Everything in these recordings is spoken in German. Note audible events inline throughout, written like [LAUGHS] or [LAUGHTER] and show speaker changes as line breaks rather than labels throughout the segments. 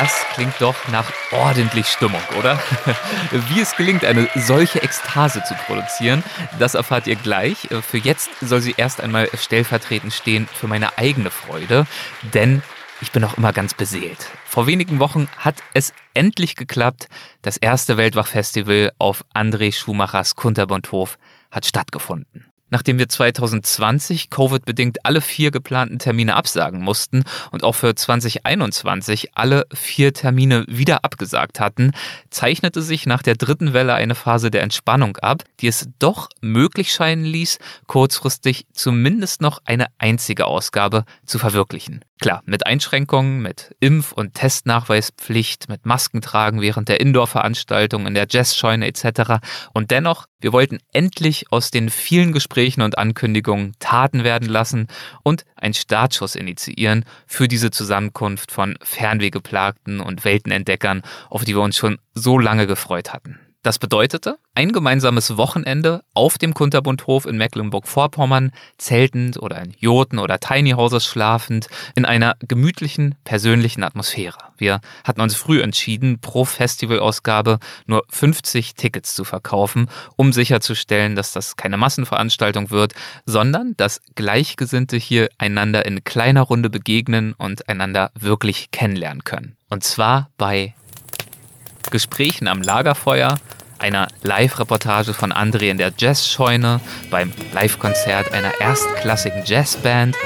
Das klingt doch nach ordentlich Stimmung, oder? [LAUGHS] Wie es gelingt, eine solche Ekstase zu produzieren, das erfahrt ihr gleich. Für jetzt soll sie erst einmal stellvertretend stehen für meine eigene Freude, denn ich bin auch immer ganz beseelt. Vor wenigen Wochen hat es endlich geklappt. Das erste Weltwachfestival auf André Schumachers Kunterbundhof hat stattgefunden. Nachdem wir 2020 Covid-bedingt alle vier geplanten Termine absagen mussten und auch für 2021 alle vier Termine wieder abgesagt hatten, zeichnete sich nach der dritten Welle eine Phase der Entspannung ab, die es doch möglich scheinen ließ, kurzfristig zumindest noch eine einzige Ausgabe zu verwirklichen. Klar, mit Einschränkungen, mit Impf- und Testnachweispflicht, mit Maskentragen während der Indoor-Veranstaltung, in der Jazzscheune etc. Und dennoch, wir wollten endlich aus den vielen Gesprächen und Ankündigungen Taten werden lassen und einen Startschuss initiieren für diese Zusammenkunft von Fernwehgeplagten und Weltenentdeckern, auf die wir uns schon so lange gefreut hatten. Das bedeutete ein gemeinsames Wochenende auf dem Kunterbundhof in Mecklenburg-Vorpommern, zeltend oder in Joten oder Tiny Houses schlafend, in einer gemütlichen, persönlichen Atmosphäre. Wir hatten uns früh entschieden, pro Festivalausgabe nur 50 Tickets zu verkaufen, um sicherzustellen, dass das keine Massenveranstaltung wird, sondern dass Gleichgesinnte hier einander in kleiner Runde begegnen und einander wirklich kennenlernen können. Und zwar bei Gesprächen am Lagerfeuer, einer Live-Reportage von André in der Jazzscheune, beim Live-Konzert einer erstklassigen Jazzband,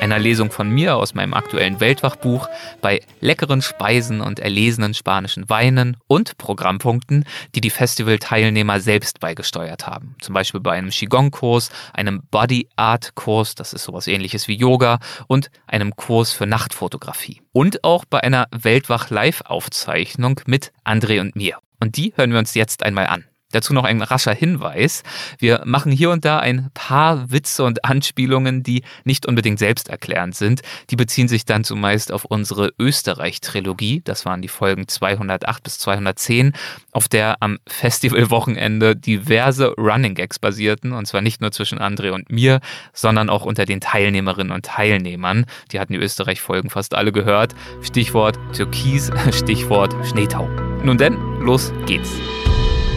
einer Lesung von mir aus meinem aktuellen Weltwachbuch, bei leckeren Speisen und erlesenen spanischen Weinen und Programmpunkten, die die Festivalteilnehmer selbst beigesteuert haben. Zum Beispiel bei einem Qigong-Kurs, einem Body-Art-Kurs, das ist sowas ähnliches wie Yoga, und einem Kurs für Nachtfotografie. Und auch bei einer Weltwach-Live-Aufzeichnung mit André und mir. Und die hören wir uns jetzt einmal an. Dazu noch ein rascher Hinweis. Wir machen hier und da ein paar Witze und Anspielungen, die nicht unbedingt selbsterklärend sind. Die beziehen sich dann zumeist auf unsere Österreich-Trilogie. Das waren die Folgen 208 bis 210, auf der am Festivalwochenende diverse Running Gags basierten. Und zwar nicht nur zwischen André und mir, sondern auch unter den Teilnehmerinnen und Teilnehmern. Die hatten die Österreich-Folgen fast alle gehört. Stichwort Türkis, [LAUGHS] Stichwort Schneetau. Nun denn, los geht's.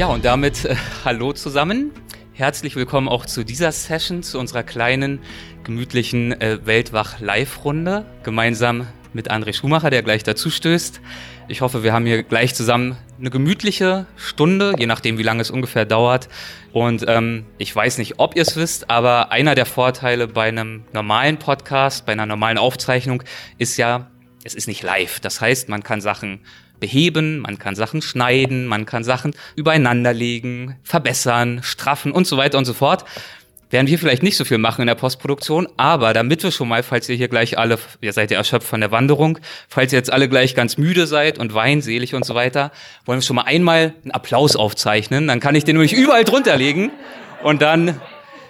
Ja, und damit äh, hallo zusammen. Herzlich willkommen auch zu dieser Session, zu unserer kleinen, gemütlichen äh, Weltwach-Live-Runde, gemeinsam mit André Schumacher, der gleich dazu stößt. Ich hoffe, wir haben hier gleich zusammen eine gemütliche Stunde, je nachdem, wie lange es ungefähr dauert. Und ähm, ich weiß nicht, ob ihr es wisst, aber einer der Vorteile bei einem normalen Podcast, bei einer normalen Aufzeichnung ist ja, es ist nicht live. Das heißt, man kann Sachen beheben, man kann Sachen schneiden, man kann Sachen übereinanderlegen, verbessern, straffen und so weiter und so fort. Werden wir vielleicht nicht so viel machen in der Postproduktion, aber damit wir schon mal, falls ihr hier gleich alle, ihr seid ja erschöpft von der Wanderung, falls ihr jetzt alle gleich ganz müde seid und weinselig und so weiter, wollen wir schon mal einmal einen Applaus aufzeichnen. Dann kann ich den nämlich überall drunter legen und dann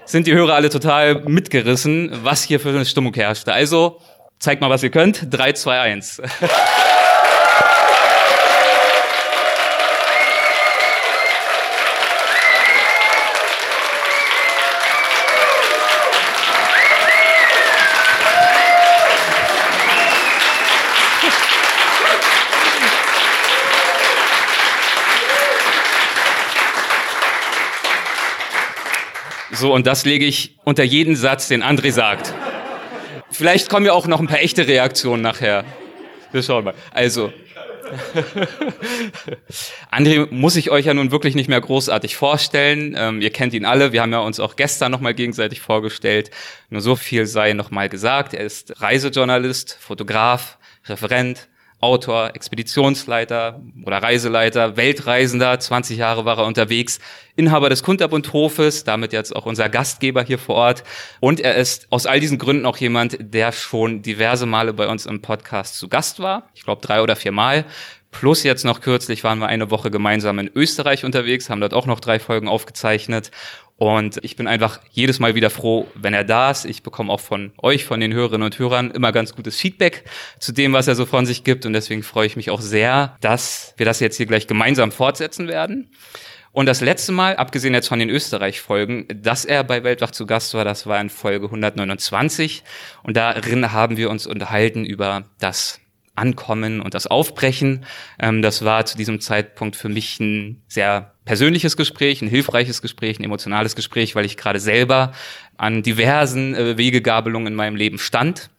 sind die Hörer alle total mitgerissen, was hier für eine Stimmung herrschte. Also zeigt mal, was ihr könnt. 3, 2, 1. So, und das lege ich unter jeden Satz, den André sagt. Vielleicht kommen ja auch noch ein paar echte Reaktionen nachher. Wir schauen mal. Also, [LAUGHS] André muss ich euch ja nun wirklich nicht mehr großartig vorstellen. Ähm, ihr kennt ihn alle. Wir haben ja uns auch gestern nochmal gegenseitig vorgestellt. Nur so viel sei nochmal gesagt. Er ist Reisejournalist, Fotograf, Referent, Autor, Expeditionsleiter oder Reiseleiter, Weltreisender, 20 Jahre war er unterwegs, Inhaber des Kunterbundhofes, damit jetzt auch unser Gastgeber hier vor Ort. Und er ist aus all diesen Gründen auch jemand, der schon diverse Male bei uns im Podcast zu Gast war. Ich glaube drei oder vier Mal. Plus jetzt noch kürzlich waren wir eine Woche gemeinsam in Österreich unterwegs, haben dort auch noch drei Folgen aufgezeichnet. Und ich bin einfach jedes Mal wieder froh, wenn er da ist. Ich bekomme auch von euch, von den Hörerinnen und Hörern, immer ganz gutes Feedback zu dem, was er so von sich gibt. Und deswegen freue ich mich auch sehr, dass wir das jetzt hier gleich gemeinsam fortsetzen werden. Und das letzte Mal, abgesehen jetzt von den Österreich-Folgen, dass er bei Weltwach zu Gast war, das war in Folge 129. Und darin haben wir uns unterhalten über das Ankommen und das Aufbrechen. Ähm, das war zu diesem Zeitpunkt für mich ein sehr persönliches Gespräch, ein hilfreiches Gespräch, ein emotionales Gespräch, weil ich gerade selber an diversen äh, Wegegabelungen in meinem Leben stand.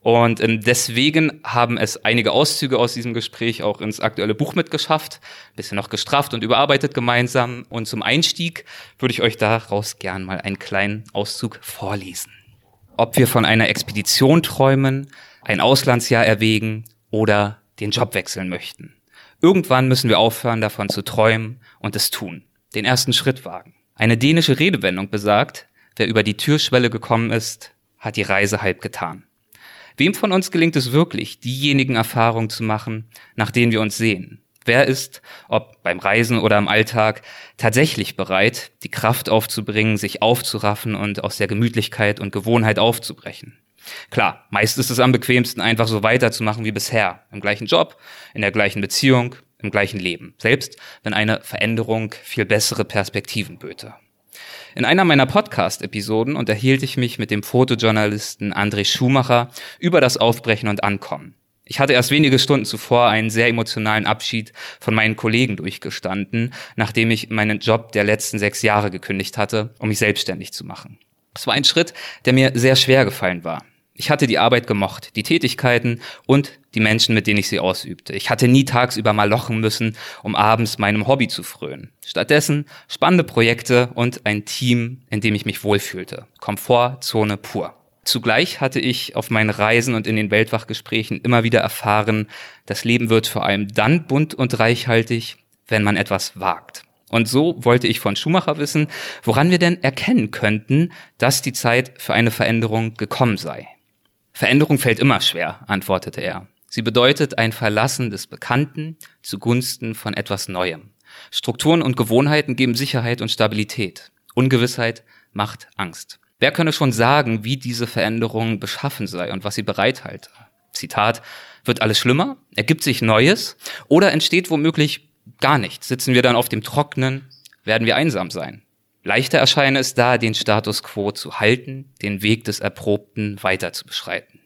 Und ähm, deswegen haben es einige Auszüge aus diesem Gespräch auch ins aktuelle Buch mitgeschafft, bisschen noch gestrafft und überarbeitet gemeinsam. Und zum Einstieg würde ich euch daraus gern mal einen kleinen Auszug vorlesen. Ob wir von einer Expedition träumen, ein Auslandsjahr erwägen oder den Job wechseln möchten. Irgendwann müssen wir aufhören, davon zu träumen und es tun. Den ersten Schritt wagen. Eine dänische Redewendung besagt, wer über die Türschwelle gekommen ist, hat die Reise halb getan. Wem von uns gelingt es wirklich, diejenigen Erfahrungen zu machen, nach denen wir uns sehen? Wer ist, ob beim Reisen oder im Alltag, tatsächlich bereit, die Kraft aufzubringen, sich aufzuraffen und aus der Gemütlichkeit und Gewohnheit aufzubrechen? Klar, meist ist es am bequemsten, einfach so weiterzumachen wie bisher. Im gleichen Job, in der gleichen Beziehung, im gleichen Leben. Selbst wenn eine Veränderung viel bessere Perspektiven böte. In einer meiner Podcast-Episoden unterhielt ich mich mit dem Fotojournalisten André Schumacher über das Aufbrechen und Ankommen. Ich hatte erst wenige Stunden zuvor einen sehr emotionalen Abschied von meinen Kollegen durchgestanden, nachdem ich meinen Job der letzten sechs Jahre gekündigt hatte, um mich selbstständig zu machen. Es war ein Schritt, der mir sehr schwer gefallen war. Ich hatte die Arbeit gemocht, die Tätigkeiten und die Menschen, mit denen ich sie ausübte. Ich hatte nie tagsüber mal lochen müssen, um abends meinem Hobby zu frönen. Stattdessen spannende Projekte und ein Team, in dem ich mich wohlfühlte. Komfortzone pur. Zugleich hatte ich auf meinen Reisen und in den Weltwachgesprächen immer wieder erfahren, das Leben wird vor allem dann bunt und reichhaltig, wenn man etwas wagt. Und so wollte ich von Schumacher wissen, woran wir denn erkennen könnten, dass die Zeit für eine Veränderung gekommen sei. Veränderung fällt immer schwer, antwortete er. Sie bedeutet ein Verlassen des Bekannten zugunsten von etwas Neuem. Strukturen und Gewohnheiten geben Sicherheit und Stabilität. Ungewissheit macht Angst. Wer könne schon sagen, wie diese Veränderung beschaffen sei und was sie bereithalte? Zitat, wird alles schlimmer? Ergibt sich Neues? Oder entsteht womöglich gar nichts? Sitzen wir dann auf dem Trocknen? Werden wir einsam sein? Leichter erscheine es da, den Status quo zu halten, den Weg des Erprobten weiter zu beschreiten.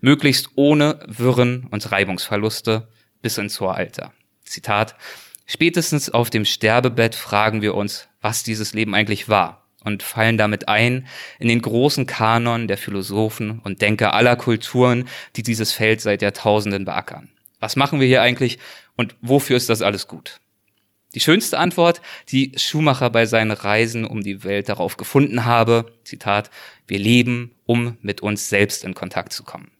Möglichst ohne Wirren und Reibungsverluste bis ins hohe Alter. Zitat. Spätestens auf dem Sterbebett fragen wir uns, was dieses Leben eigentlich war und fallen damit ein in den großen Kanon der Philosophen und Denker aller Kulturen, die dieses Feld seit Jahrtausenden beackern. Was machen wir hier eigentlich und wofür ist das alles gut? Die schönste Antwort, die Schumacher bei seinen Reisen um die Welt darauf gefunden habe, Zitat, wir leben, um mit uns selbst in Kontakt zu kommen.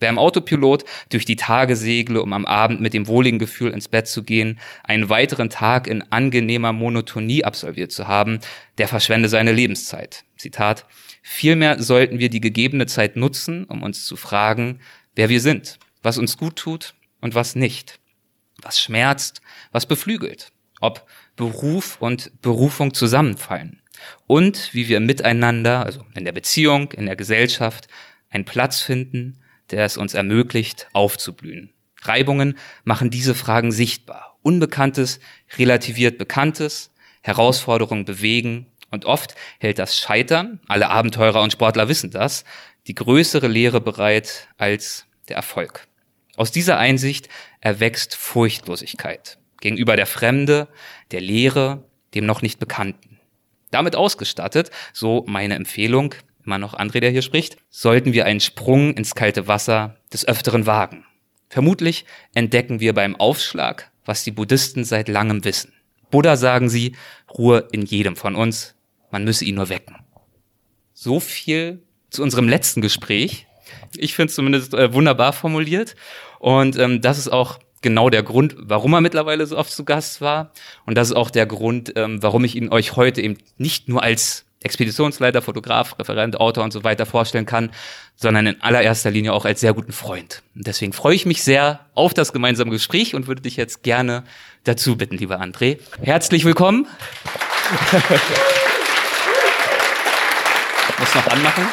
Wer im Autopilot durch die Tage segle, um am Abend mit dem wohligen Gefühl ins Bett zu gehen, einen weiteren Tag in angenehmer Monotonie absolviert zu haben, der verschwende seine Lebenszeit. Zitat. Vielmehr sollten wir die gegebene Zeit nutzen, um uns zu fragen, wer wir sind, was uns gut tut und was nicht, was schmerzt, was beflügelt ob Beruf und Berufung zusammenfallen und wie wir miteinander, also in der Beziehung, in der Gesellschaft, einen Platz finden, der es uns ermöglicht, aufzublühen. Reibungen machen diese Fragen sichtbar. Unbekanntes relativiert Bekanntes, Herausforderungen bewegen und oft hält das Scheitern, alle Abenteurer und Sportler wissen das, die größere Lehre bereit als der Erfolg. Aus dieser Einsicht erwächst Furchtlosigkeit gegenüber der Fremde, der Lehre, dem noch nicht Bekannten. Damit ausgestattet, so meine Empfehlung, immer noch André, der hier spricht, sollten wir einen Sprung ins kalte Wasser des Öfteren wagen. Vermutlich entdecken wir beim Aufschlag, was die Buddhisten seit langem wissen. Buddha sagen sie, Ruhe in jedem von uns, man müsse ihn nur wecken. So viel zu unserem letzten Gespräch. Ich finde es zumindest äh, wunderbar formuliert. Und ähm, das ist auch genau der Grund, warum er mittlerweile so oft zu Gast war. Und das ist auch der Grund, ähm, warum ich ihn euch heute eben nicht nur als Expeditionsleiter, Fotograf, Referent, Autor und so weiter vorstellen kann, sondern in allererster Linie auch als sehr guten Freund. Und deswegen freue ich mich sehr auf das gemeinsame Gespräch und würde dich jetzt gerne dazu bitten, lieber André. Herzlich willkommen. muss noch anmachen.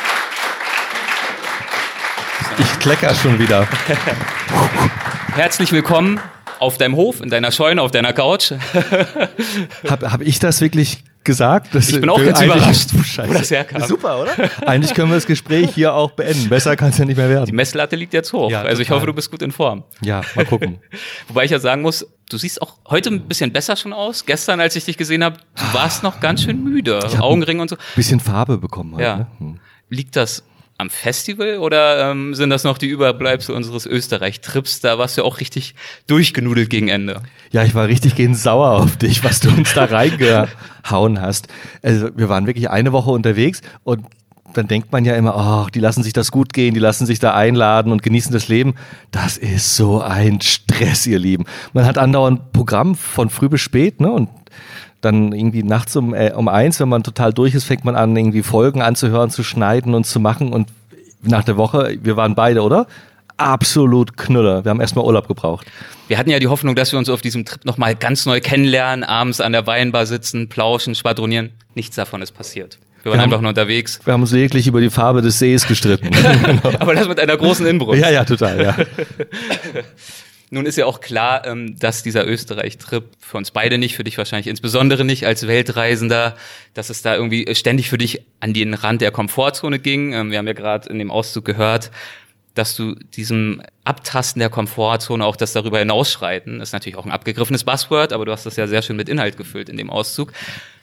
Ich klecker schon wieder. [LAUGHS]
Herzlich willkommen auf deinem Hof, in deiner Scheune, auf deiner Couch. [LAUGHS]
Habe hab ich das wirklich gesagt?
Das, ich bin auch ganz überrascht, [LAUGHS]
wo das herkam. Super, oder? Eigentlich können wir das Gespräch hier auch beenden. Besser kann es ja nicht mehr werden.
Die Messlatte liegt jetzt hoch. Ja, also ich hoffe, du bist gut in Form.
Ja, mal gucken. [LAUGHS]
Wobei ich ja sagen muss, du siehst auch heute ein bisschen besser schon aus. Gestern, als ich dich gesehen habe, du warst noch ganz schön müde. Augenring und so.
Bisschen Farbe bekommen heute.
Ja.
Ne?
Hm. Liegt das am Festival oder ähm, sind das noch die Überbleibsel unseres Österreich-Trips? Da warst du auch richtig durchgenudelt gegen Ende.
Ja, ich war richtig gehend sauer auf dich, was du uns da [LAUGHS] reingehauen hast. Also wir waren wirklich eine Woche unterwegs und dann denkt man ja immer, ach, oh, die lassen sich das gut gehen, die lassen sich da einladen und genießen das Leben. Das ist so ein Stress, ihr Lieben. Man hat andauernd Programm von früh bis spät, ne? Und dann irgendwie nachts um, äh, um eins, wenn man total durch ist, fängt man an, irgendwie Folgen anzuhören, zu schneiden und zu machen. Und nach der Woche, wir waren beide, oder? Absolut Knüller. Wir haben erstmal Urlaub gebraucht.
Wir hatten ja die Hoffnung, dass wir uns auf diesem Trip nochmal ganz neu kennenlernen, abends an der Weinbar sitzen, plauschen, schwadronieren. Nichts davon ist passiert. Wir waren wir einfach nur unterwegs.
Wir haben uns wirklich über die Farbe des Sees gestritten. [LAUGHS]
Aber das mit einer großen Inbrunst.
Ja, ja, total, ja. [LAUGHS]
Nun ist ja auch klar, ähm, dass dieser Österreich-Trip für uns beide nicht, für dich wahrscheinlich insbesondere nicht als Weltreisender, dass es da irgendwie ständig für dich an den Rand der Komfortzone ging. Ähm, wir haben ja gerade in dem Auszug gehört, dass du diesem Abtasten der Komfortzone, auch das darüber hinausschreiten, ist natürlich auch ein abgegriffenes Buzzword, aber du hast das ja sehr schön mit Inhalt gefüllt in dem Auszug.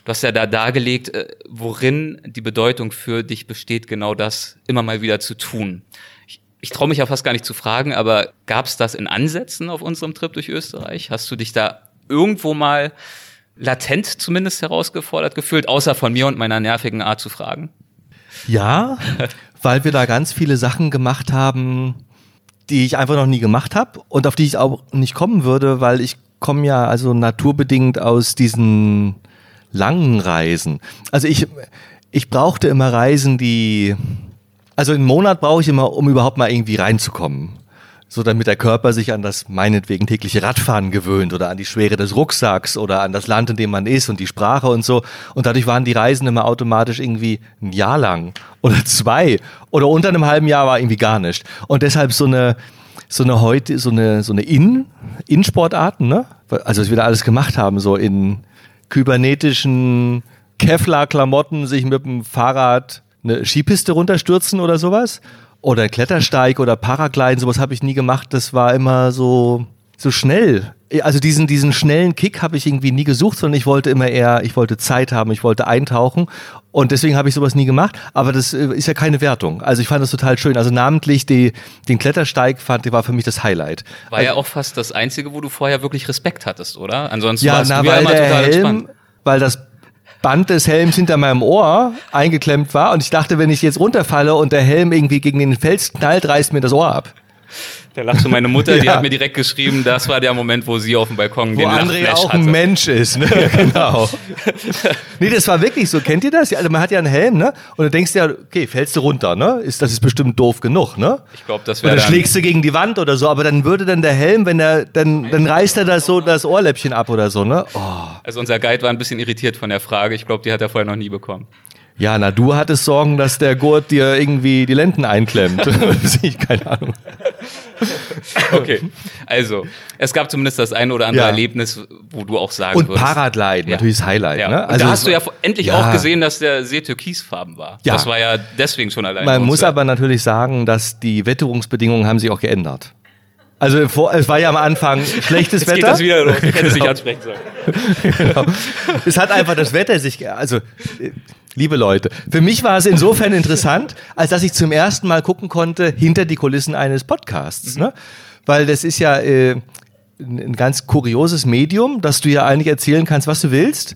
Du hast ja da dargelegt, äh, worin die Bedeutung für dich besteht, genau das immer mal wieder zu tun ich traue mich ja fast gar nicht zu fragen, aber gab es das in Ansätzen auf unserem Trip durch Österreich? Hast du dich da irgendwo mal latent zumindest herausgefordert gefühlt, außer von mir und meiner nervigen Art zu fragen?
Ja, weil wir da ganz viele Sachen gemacht haben, die ich einfach noch nie gemacht habe und auf die ich auch nicht kommen würde, weil ich komme ja also naturbedingt aus diesen langen Reisen. Also ich, ich brauchte immer Reisen, die also einen Monat brauche ich immer, um überhaupt mal irgendwie reinzukommen. So damit der Körper sich an das meinetwegen tägliche Radfahren gewöhnt oder an die Schwere des Rucksacks oder an das Land, in dem man ist und die Sprache und so. Und dadurch waren die Reisen immer automatisch irgendwie ein Jahr lang oder [LAUGHS] zwei oder unter einem halben Jahr war irgendwie gar nicht. Und deshalb so eine, so eine heute, so eine, so eine In, In-Sportarten, ne? Also, was wir da alles gemacht haben, so in kybernetischen Kevlar-Klamotten, sich mit dem Fahrrad eine Skipiste runterstürzen oder sowas. Oder Klettersteig oder Paragliden, sowas habe ich nie gemacht. Das war immer so, so schnell. Also diesen, diesen schnellen Kick habe ich irgendwie nie gesucht, sondern ich wollte immer eher, ich wollte Zeit haben, ich wollte eintauchen. Und deswegen habe ich sowas nie gemacht. Aber das äh, ist ja keine Wertung. Also ich fand das total schön. Also namentlich die, den Klettersteig fand, war für mich das Highlight.
War
also,
ja auch fast das Einzige, wo du vorher wirklich Respekt hattest, oder? Ansonsten
ja,
warst
na,
du ja immer total
Helm,
entspannt.
Weil das Band des Helms hinter meinem Ohr eingeklemmt war und ich dachte, wenn ich jetzt runterfalle und der Helm irgendwie gegen den Fels knallt, reißt mir das Ohr ab.
Da lacht schon meine Mutter, die [LAUGHS] ja. hat mir direkt geschrieben, das war der Moment, wo sie auf dem Balkon
wo
den
André
Lachflash
auch
hatte.
ein Mensch ist, ne? [LAUGHS] genau. nee, das war wirklich so. Kennt ihr das? Also man hat ja einen Helm, ne? Und du denkst ja, okay, fällst du runter, ne? Ist, das ist bestimmt doof genug, ne?
Ich glaube, das
Oder
wäre dann
schlägst du gegen die Wand oder so, aber dann würde dann der Helm, wenn er, dann, dann reißt er das so das Ohrläppchen ab oder so, ne? Oh.
Also unser Guide war ein bisschen irritiert von der Frage. Ich glaube, die hat er vorher noch nie bekommen.
Ja, na, du hattest Sorgen, dass der Gurt dir irgendwie die Lenden einklemmt. [LAUGHS] [LAUGHS] ich keine Ahnung.
Okay, also es gab zumindest das eine oder andere
Ja.
Erlebnis, wo du auch sagen
Und
würdest.
Paragliden,
Ja.
natürlich das Highlight.
Ja.
Ne?
Und da hast du ja endlich
ja.
auch gesehen, dass der See türkisfarben war.
Ja.
Das war ja deswegen schon allein.
Man muss
lohnenswert.
aber natürlich sagen, dass die Wetterungsbedingungen haben sich auch geändert. Also vor, es war ja am Anfang schlechtes
Jetzt
Wetter.
geht das wieder los. [LAUGHS] Ich hätte es nicht ansprechen sollen.
genau. Es hat einfach das Wetter sich, also liebe Leute, für mich war es insofern interessant, als dass ich zum ersten Mal gucken konnte hinter die Kulissen eines Podcasts, ne? Weil das ist ja äh, ein ein ganz kurioses Medium, dass du ja eigentlich erzählen kannst, was du willst.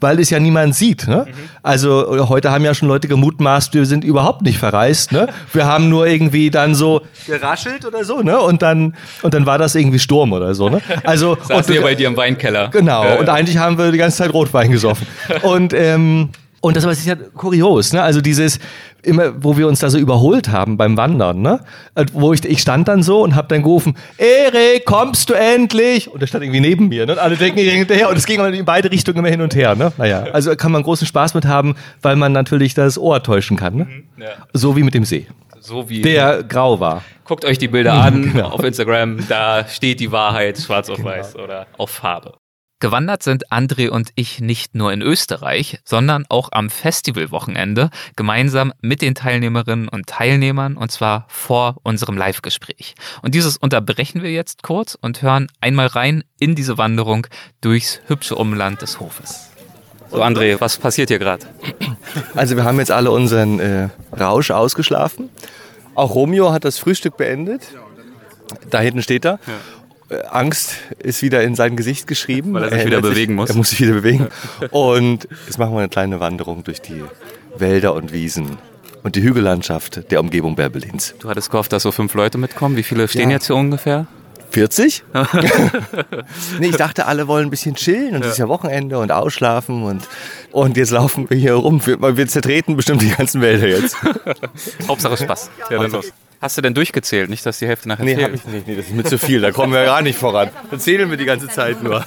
Weil es ja niemand sieht. Ne? Mhm. Also heute haben ja schon Leute gemutmaßt, wir sind überhaupt nicht verreist. Ne? Wir haben nur irgendwie dann so geraschelt oder so, ne? Und dann und dann war das irgendwie Sturm oder so. Ne? Also [LAUGHS]
Saßen wir bei dir im Weinkeller.
Genau. Ja, und eigentlich haben wir die ganze Zeit Rotwein gesoffen. und ähm, und das war ja kurios, ne? Also dieses immer, wo wir uns da so überholt haben beim Wandern, ne? Äh, wo ich, ich stand dann so und habe dann gerufen, Erik, kommst du endlich? Und er stand irgendwie neben mir, ne? Und alle denken hinterher und es ging in beide Richtungen immer hin und her, ne? Naja, also kann man großen Spaß mit haben, weil man natürlich das Ohr täuschen kann, ne? Mhm, ja. So wie mit dem See.
So wie
der grau war.
Guckt euch die Bilder an [LAUGHS] genau. auf Instagram, da steht die Wahrheit schwarz auf genau. weiß oder auf Farbe. Gewandert sind André und ich nicht nur in Österreich, sondern auch am Festivalwochenende gemeinsam mit den Teilnehmerinnen und Teilnehmern und zwar vor unserem Live-Gespräch. Und dieses unterbrechen wir jetzt kurz und hören einmal rein in diese Wanderung durchs hübsche Umland des Hofes. So André, was passiert hier gerade?
Also wir haben jetzt alle unseren äh, Rausch ausgeschlafen. Auch Romeo hat das Frühstück beendet. Da hinten steht er. Ja. Äh, Angst ist wieder in sein Gesicht geschrieben.
Weil er sich er wieder bewegen muss.
Er muss sich wieder bewegen. Und jetzt machen wir eine kleine Wanderung durch die Wälder und Wiesen und die Hügellandschaft der Umgebung Berbelins.
Du hattest gehofft, dass so fünf Leute mitkommen. Wie viele stehen ja. jetzt hier ungefähr?
40? [LAUGHS] nee, ich dachte, alle wollen ein bisschen chillen und es ja. ist ja Wochenende und ausschlafen und, und jetzt laufen wir hier rum. Wir, wir zertreten bestimmt die ganzen Wälder jetzt. [LAUGHS]
Hauptsache Spaß. Ja, dann los. Hast du denn durchgezählt? Nicht, dass die Hälfte nachher
nee, fehlt? Nee, hab ich nicht. Nee, das ist mir zu viel. Da kommen wir gar nicht voran. Dann zählen wir die ganze Zeit nur.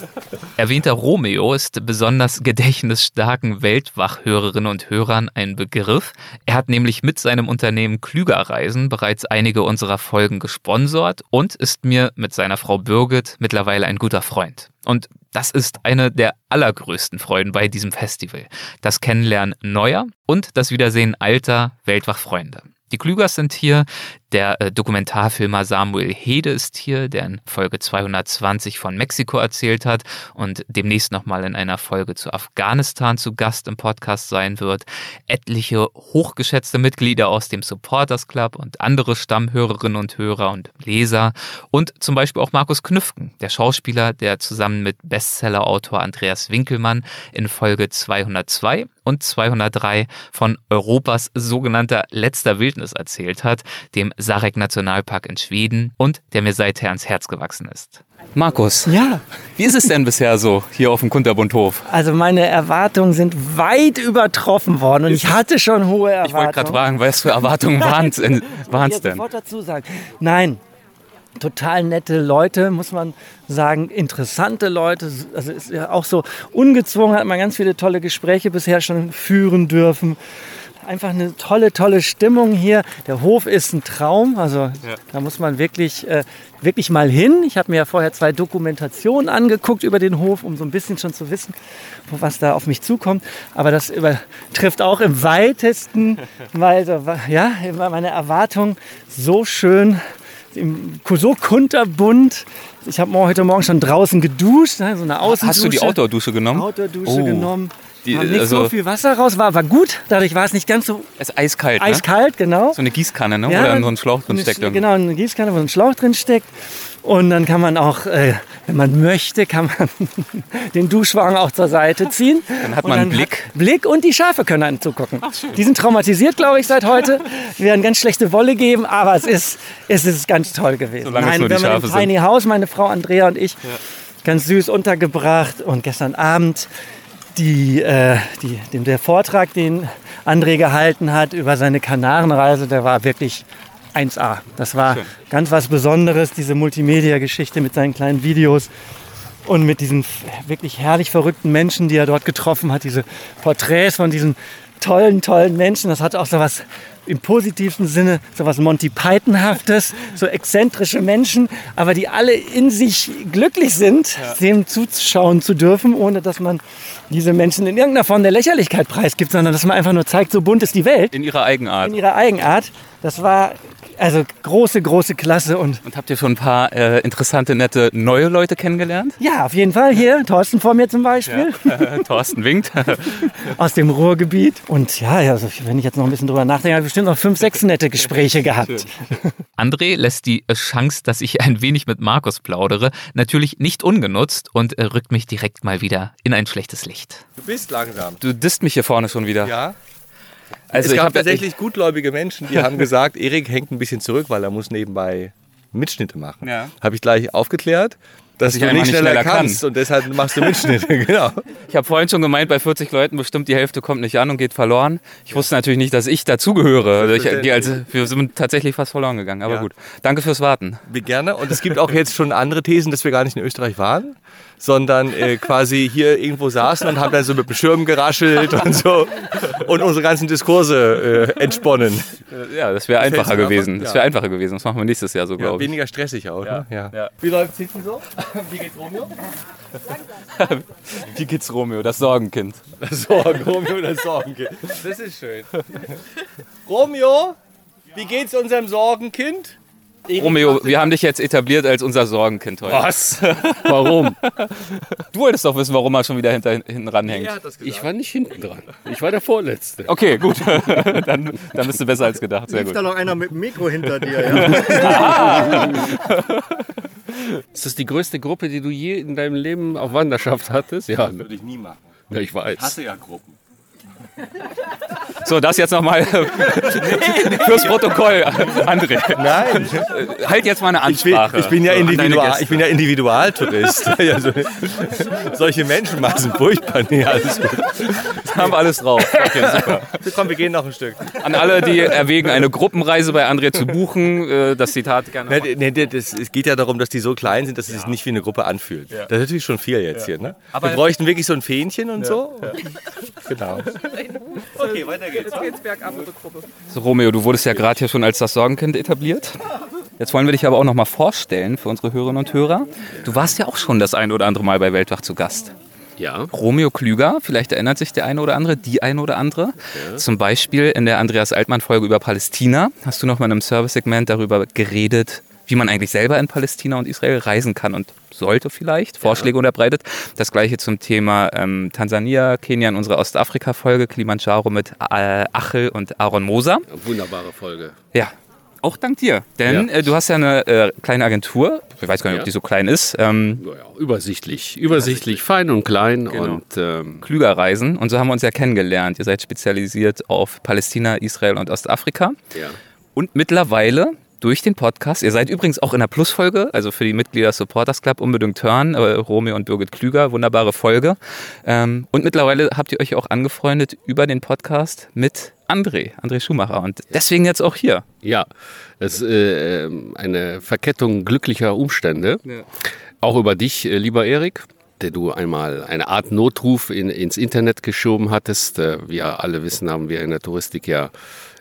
Erwähnter Romeo ist besonders gedächtnisstarken Weltwachhörerinnen und Hörern ein Begriff. Er hat nämlich mit seinem Unternehmen Klüger Reisen bereits einige unserer Folgen gesponsert und ist mir mit seiner Frau Birgit mittlerweile ein guter Freund. Und das ist eine der allergrößten Freuden bei diesem Festival. Das Kennenlernen neuer und das Wiedersehen alter Weltwachfreunde. Die Klügers sind hier, der äh, Dokumentarfilmer Samuel Hede ist hier, der in Folge 220 von Mexiko erzählt hat und demnächst nochmal in einer Folge zu Afghanistan zu Gast im Podcast sein wird. Etliche hochgeschätzte Mitglieder aus dem Supporters Club und andere Stammhörerinnen und Hörer und Leser und zum Beispiel auch Markus Knüfken, der Schauspieler, der zusammen mit Bestsellerautor Andreas Winkelmann in Folge 202 und 203 von Europas sogenannter letzter Wildnis erzählt hat, dem Sarek Nationalpark in Schweden und der mir seither ans Herz gewachsen ist. Markus,
ja.
wie ist es denn bisher so hier auf dem Kunterbundhof?
Also meine Erwartungen sind weit übertroffen worden und ich hatte schon hohe Erwartungen. Ich
wollte gerade fragen, was für Erwartungen waren es denn?
Ich dazu sagen. Nein, total nette Leute, muss man sagen, interessante Leute. Also ist ja auch so ungezwungen, hat man ganz viele tolle Gespräche bisher schon führen dürfen. Einfach eine tolle, tolle Stimmung hier. Der Hof ist ein Traum. Also ja. da muss man wirklich, äh, wirklich mal hin. Ich habe mir ja vorher zwei Dokumentationen angeguckt über den Hof, um so ein bisschen schon zu wissen, was da auf mich zukommt. Aber das übertrifft auch im weitesten, [LAUGHS] weil ja, meine Erwartung so schön so kunterbunt. Ich habe heute Morgen schon draußen geduscht, ne, so eine Außendusche.
Hast du die Outdoor-Dusche genommen?
Outdoor-Dusche oh. genommen. Die, nicht also, so viel Wasser raus, war, war gut. Dadurch war es nicht ganz so.
Es ist eiskalt.
Ne? Eiskalt,
ne?
genau.
So eine Gießkanne, ne? Ja, Oder so ein Schlauch drin steckt.
Genau, eine Gießkanne, wo ein Schlauch drin steckt. Und dann kann man auch, äh, wenn man möchte, kann man [LAUGHS] den Duschwagen auch zur Seite ziehen.
Dann hat man einen Blick.
Blick und die Schafe können einem zugucken. Ach, schön. Die sind traumatisiert, glaube ich, seit heute. Wir werden ganz schlechte Wolle geben, aber es ist, es ist ganz toll gewesen.
Solange Nein, es nur
wir
die
haben
Schafe
im Tiny House, meine Frau Andrea und ich, ja. ganz süß untergebracht. Und gestern Abend die, äh, die, dem, der Vortrag, den André gehalten hat über seine Kanarenreise, der war wirklich 1A. Das war Schön. ganz was Besonderes, diese Multimedia-Geschichte mit seinen kleinen Videos und mit diesen wirklich herrlich verrückten Menschen, die er dort getroffen hat, diese Porträts von diesen tollen, tollen Menschen. Das hat auch so was im positivsten Sinne, so was Monty Pythonhaftes, so exzentrische Menschen, aber die alle in sich glücklich sind, ja. dem zuschauen zu dürfen, ohne dass man diese Menschen in irgendeiner Form der Lächerlichkeit preisgibt, sondern dass man einfach nur zeigt, so bunt ist die Welt.
In ihrer Eigenart.
In ihrer Eigenart. Das war Also große, große Klasse und
Und habt ihr schon ein paar äh, interessante, nette neue Leute kennengelernt?
ja, auf jeden Fall hier, Thorsten vor mir zum Beispiel, [LAUGHS]
Thorsten winkt. [LAUGHS]
aus dem Ruhrgebiet. Und ja, also wenn ich jetzt noch ein bisschen drüber nachdenke, habe ich bestimmt noch fünf, sechs nette Gespräche [LAUGHS] gehabt.
André lässt die Chance, dass ich ein wenig mit Markus plaudere, natürlich nicht ungenutzt und äh, rückt mich direkt mal wieder in ein schlechtes Licht.
Du bist langsam.
Du disst mich hier vorne schon wieder.
Ja.
Also
es
ich
gab
ja-
tatsächlich gutgläubige Menschen, die haben gesagt, Erik hängt ein bisschen zurück, weil er muss nebenbei Mitschnitte machen.
Ja.
Habe ich gleich aufgeklärt, dass
ich
du nicht schneller,
schneller kann.
kannst und deshalb machst du Mitschnitte. [LAUGHS] genau.
Ich habe vorhin schon gemeint, bei 40 Leuten bestimmt die Hälfte kommt nicht an und geht verloren. Ich wusste natürlich nicht, dass ich dazugehöre. Also ich, also, wir sind tatsächlich fast verloren gegangen. Aber
Ja.
gut. Danke fürs Warten.
Wir gerne. Und es gibt auch jetzt schon andere Thesen, dass wir gar nicht in Österreich waren, sondern äh, quasi hier irgendwo saßen und haben dann so mit dem Schirm geraschelt und so und unsere ganzen Diskurse äh, entsponnen.
Äh, Ja, das wäre einfacher gewesen. Das wäre einfacher gewesen. Das machen wir nächstes Jahr so,
Ja,
glaube ich.
weniger stressig auch. Ne? Ja.
ja.
Wie läuft es hinten so? [LAUGHS] Wie geht's Romeo? [LAUGHS]
Wie geht's Romeo, das Sorgenkind?
Das Sorgen, Romeo, das Sorgenkind. Das ist schön. [LAUGHS] Romeo, wie geht's unserem Sorgenkind?
Romeo, wir haben dich jetzt etabliert als unser Sorgenkind heute.
Was? [LAUGHS] Warum?
Du wolltest doch wissen, warum er schon wieder hinter, hinten ranhängt.
Ich war nicht hinten dran. Ich war der Vorletzte.
Okay, gut. [LAUGHS] dann, dann bist du besser als gedacht. Sehr gut.
da noch einer mit dem Mikro hinter dir, ja? [LAUGHS]
Ist das die größte Gruppe, die du je in deinem Leben auf Wanderschaft hattest? Ja, ne?
Würde ich nie machen.
ja ich weiß.
ja Gruppen. [LAUGHS]
So, das jetzt nochmal [LAUGHS] fürs Protokoll, André.
Nein,
Halt jetzt mal eine
ich bin,
Ansprache.
ich bin, ja, Individual, ich bin ja Individualtourist. [LAUGHS] ja, so, solche Menschenmassen furchtbar. Nee, alles gut.
haben wir alles drauf. Okay, super.
Komm, wir gehen noch ein Stück.
An alle, die erwägen, eine Gruppenreise bei André zu buchen, äh, das Zitat gerne.
Nee, nee, das, es geht ja darum, dass die so klein sind, dass es sich nicht wie eine Gruppe anfühlt. Das ist natürlich schon viel jetzt hier. Ne?
Aber-
wir bräuchten wirklich so ein Fähnchen und so. Genau. Okay, weiter geht's.
So, Romeo, du wurdest ja gerade hier schon als das Sorgenkind etabliert. Jetzt wollen wir dich aber auch noch mal vorstellen für unsere Hörerinnen und Hörer. Du warst ja auch schon das ein oder andere Mal bei Weltwach zu Gast.
Ja.
Romeo Klüger, vielleicht erinnert sich der eine oder andere, die eine oder andere. Zum Beispiel in der Andreas Altmann-Folge über Palästina hast du noch mal in einem Service-Segment darüber geredet, wie man eigentlich selber in Palästina und Israel reisen kann und sollte vielleicht, Vorschläge unterbreitet. Das gleiche zum Thema ähm, Tansania, Kenia in unserer Ostafrika-Folge, Kilimanjaro mit äh, Achel und Aaron Moser.
Wunderbare Folge.
Ja, auch dank dir. Denn
Ja.
äh, du hast ja eine äh, kleine Agentur, ich weiß gar nicht, ob
Ja.
die so klein ist, ähm,
Naja, übersichtlich. Übersichtlich, fein und klein.
Genau.
Und ähm,
Klüger Reisen. Und so haben wir uns ja kennengelernt. Ihr seid spezialisiert auf Palästina, Israel und Ostafrika.
ja.
Und mittlerweile durch den Podcast, ihr seid übrigens auch in der Plusfolge, also für die Mitglieder des Supporters Club unbedingt hören, äh, Romeo und Birgit Klüger, wunderbare Folge. Ähm, und mittlerweile habt ihr euch auch angefreundet über den Podcast mit André, André Schumacher. Und deswegen jetzt auch hier.
Ja, das ist äh, eine Verkettung glücklicher Umstände. Auch über dich, äh, lieber Erik, der du einmal eine Art Notruf in, ins Internet geschoben hattest. Äh, wir alle wissen, haben wir in der Touristik ja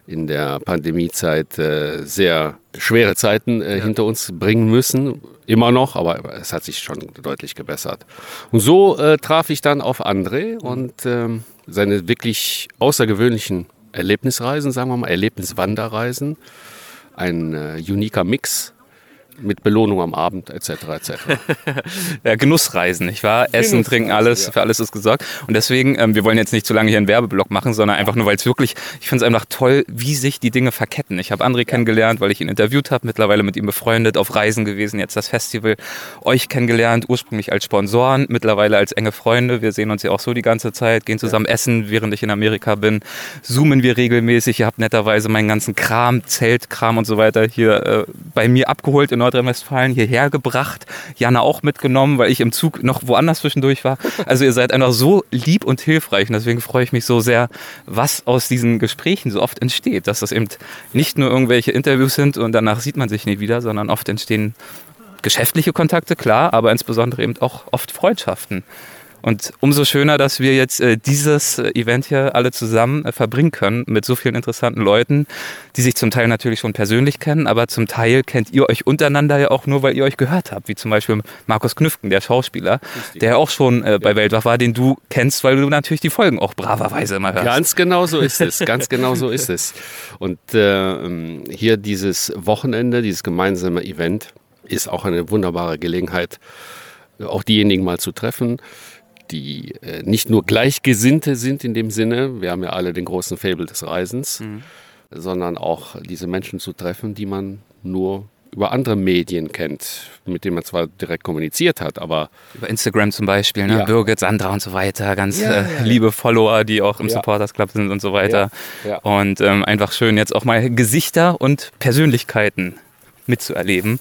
in der Pandemiezeit äh, sehr schwere Zeiten äh, hinter uns bringen müssen. Immer noch, aber es hat sich schon deutlich gebessert. Und so äh, traf ich dann auf André und ähm, seine wirklich außergewöhnlichen Erlebnisreisen, sagen wir mal, Erlebniswanderreisen. Ein äh, uniker Mix mit Belohnung am Abend etc. etc. [LAUGHS]
Ja, Genussreisen, nicht wahr? Essen, trinken, alles, für alles ist gesorgt. Und deswegen, ähm, wir wollen jetzt nicht zu lange hier einen Werbeblock machen, sondern einfach nur, weil es wirklich, ich finde es einfach toll, wie sich die Dinge verketten. Ich habe André kennengelernt, weil ich ihn interviewt habe, mittlerweile mit ihm befreundet, auf Reisen gewesen, jetzt das Festival. Euch kennengelernt, ursprünglich als Sponsoren, mittlerweile als enge Freunde. Wir sehen uns ja auch so die ganze Zeit, gehen zusammen essen, während ich in Amerika bin. Zoomen wir regelmäßig. Ihr habt netterweise meinen ganzen Kram, Zeltkram und so weiter hier äh, bei mir abgeholt in Nordrhein-Westfalen, hierher gebracht. Jana auch mitgenommen, weil ich im Zug noch woanders zwischendurch war. Also ihr seid einfach so lieb und hilfreich und deswegen freue ich mich so sehr, was aus diesen Gesprächen so oft entsteht. Dass das eben nicht nur irgendwelche Interviews sind und danach sieht man sich nie wieder, sondern oft entstehen geschäftliche Kontakte, klar, aber insbesondere eben auch oft Freundschaften. Und umso schöner, dass wir jetzt äh, dieses äh, Event hier alle zusammen äh, verbringen können mit so vielen interessanten Leuten, die sich zum Teil natürlich schon persönlich kennen, aber zum Teil kennt ihr euch untereinander ja auch nur, weil ihr euch gehört habt, wie zum Beispiel Markus Knüfken, der Schauspieler, der auch schon äh, bei Weltwach war, den du kennst, weil du natürlich die Folgen auch braverweise immer hörst.
Ganz genau so ist es, ganz [LAUGHS] genau so ist es. Und äh, ähm, hier dieses Wochenende, dieses gemeinsame Event, ist auch eine wunderbare Gelegenheit, auch diejenigen mal zu treffen, die äh, nicht nur Gleichgesinnte sind in dem Sinne, wir haben ja alle den großen Fabel des Reisens, mhm. sondern auch diese Menschen zu treffen, die man nur über andere Medien kennt, mit denen man zwar direkt kommuniziert hat, aber.
Über Instagram zum Beispiel, ne? Ja. Birgit, Sandra und so weiter, ganz ja, äh, ja, liebe Follower, die auch im Supporters Club sind und so weiter. Und ähm, einfach schön, jetzt auch mal Gesichter und Persönlichkeiten mitzuerleben.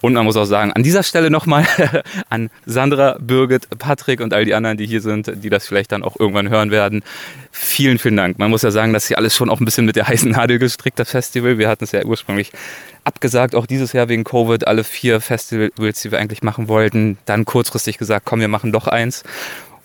Und man muss auch sagen, an dieser Stelle nochmal [LAUGHS] an Sandra, Birgit, Patrick und all die anderen, die hier sind, die das vielleicht dann auch irgendwann hören werden. Vielen, vielen Dank. Man muss ja sagen, dass hier alles schon auch ein bisschen mit der heißen Nadel gestrickt, das Festival. Wir hatten es ja ursprünglich abgesagt, auch dieses Jahr wegen Covid, alle vier Festivals, die wir eigentlich machen wollten. Dann kurzfristig gesagt, komm, wir machen doch eins.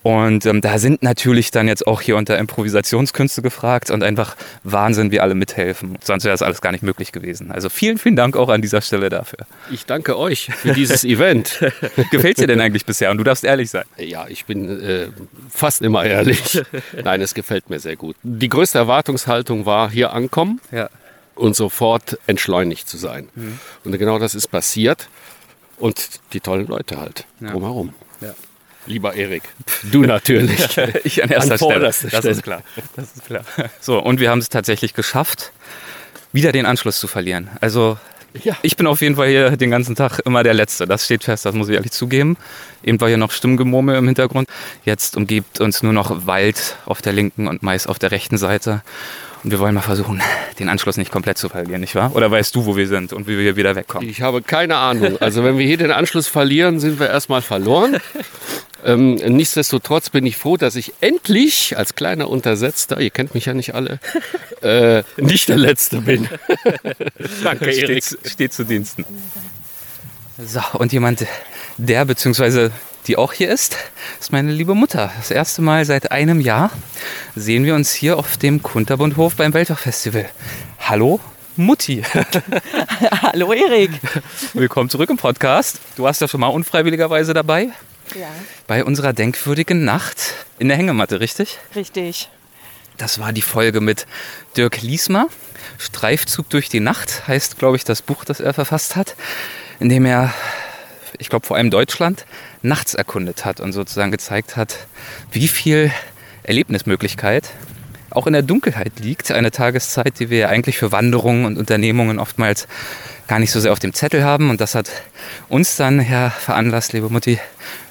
Und ähm, da sind natürlich dann jetzt auch hier unter Improvisationskünste gefragt und einfach Wahnsinn, wie alle mithelfen. Sonst wäre das alles gar nicht möglich gewesen. Also vielen, vielen Dank auch an dieser Stelle dafür.
Ich danke euch für dieses Event. [LAUGHS]
Gefällt dir denn eigentlich bisher? Und du darfst ehrlich sein.
Ja, ich bin äh, fast immer ehrlich. Nein, es gefällt mir sehr gut. Die größte Erwartungshaltung war hier ankommen ja. und sofort entschleunigt zu sein. Mhm. Und genau das ist passiert. Und die tollen Leute halt ja. drumherum. Ja. Lieber Erik, du natürlich. [LAUGHS]
ich an erster an Stelle. Das Stelle. ist klar. Das ist klar. So, und wir haben es tatsächlich geschafft, wieder den Anschluss zu verlieren. Also ja. Ich bin auf jeden Fall hier den ganzen Tag immer der Letzte. Das steht fest, das muss ich ehrlich zugeben. Eben war hier noch Stimmgemurmel im Hintergrund. Jetzt umgibt uns nur noch Wald auf der linken und Mais auf der rechten Seite. Und wir wollen mal versuchen, den Anschluss nicht komplett zu verlieren, nicht wahr? Oder weißt du, wo wir sind und wie wir hier wieder wegkommen?
Ich habe keine Ahnung. Also wenn wir hier den Anschluss verlieren, sind wir erstmal verloren. Ähm, nichtsdestotrotz bin ich froh, dass ich endlich als kleiner Untersetzter, ihr kennt mich ja nicht alle, [LAUGHS] äh, nicht der Letzte bin. [LAUGHS]
Danke, Erik. Steht, steht zu Diensten. So, und jemand, der bzw. die auch hier ist, ist meine liebe Mutter. Das erste Mal seit einem Jahr sehen wir uns hier auf dem Kunterbundhof beim Weltfestival. Hallo, Mutti. [LAUGHS]
Hallo Erik.
Willkommen zurück im Podcast. Du warst ja schon mal unfreiwilligerweise dabei.
Ja.
Bei unserer denkwürdigen Nacht in der Hängematte, richtig?
Richtig.
Das war die Folge mit Dirk Liesmer. Streifzug durch die Nacht heißt, glaube ich, das Buch, das er verfasst hat, in dem er, ich glaube, vor allem Deutschland nachts erkundet hat und sozusagen gezeigt hat, wie viel Erlebnismöglichkeit auch in der Dunkelheit liegt. Eine Tageszeit, die wir eigentlich für Wanderungen und Unternehmungen oftmals gar nicht so sehr auf dem Zettel haben. Und das hat uns dann ja veranlasst, liebe Mutti,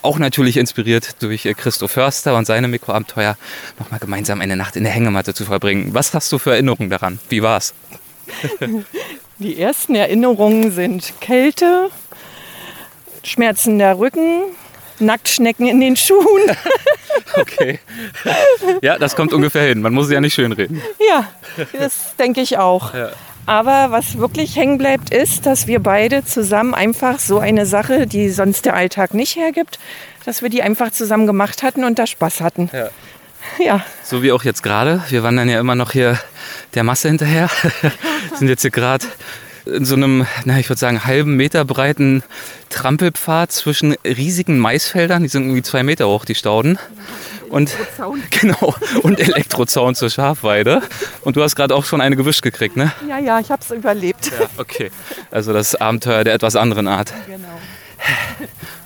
auch natürlich inspiriert durch äh, Christoph Förster und seine Mikroabenteuer, nochmal gemeinsam eine Nacht in der Hängematte zu verbringen. Was hast du für Erinnerungen daran? Wie war's? [LAUGHS]
Die ersten Erinnerungen sind Kälte, Schmerzen der Rücken, Nacktschnecken in den Schuhen. [LAUGHS]
okay. Ja, das kommt ungefähr hin. Man muss es ja nicht schönreden.
Ja, das denke ich auch. Ja. Aber was wirklich hängen bleibt, ist, dass wir beide zusammen einfach so eine Sache, die sonst der Alltag nicht hergibt, dass wir die einfach zusammen gemacht hatten und da Spaß hatten. Ja.
ja. So wie auch jetzt gerade. Wir wandern ja immer noch hier der Masse hinterher. [LAUGHS] sind jetzt hier gerade in so einem, na, ich würde sagen, halben Meter breiten Trampelpfad zwischen riesigen Maisfeldern. Die sind irgendwie zwei Meter hoch, die Stauden und [LAUGHS] genau und Elektrozaun zur Schafweide. Und du hast gerade auch schon eine gewischt gekriegt, ne?
Ja, ja, ich habe es überlebt.
Ja, okay. Also das Abenteuer der etwas anderen Art. Genau.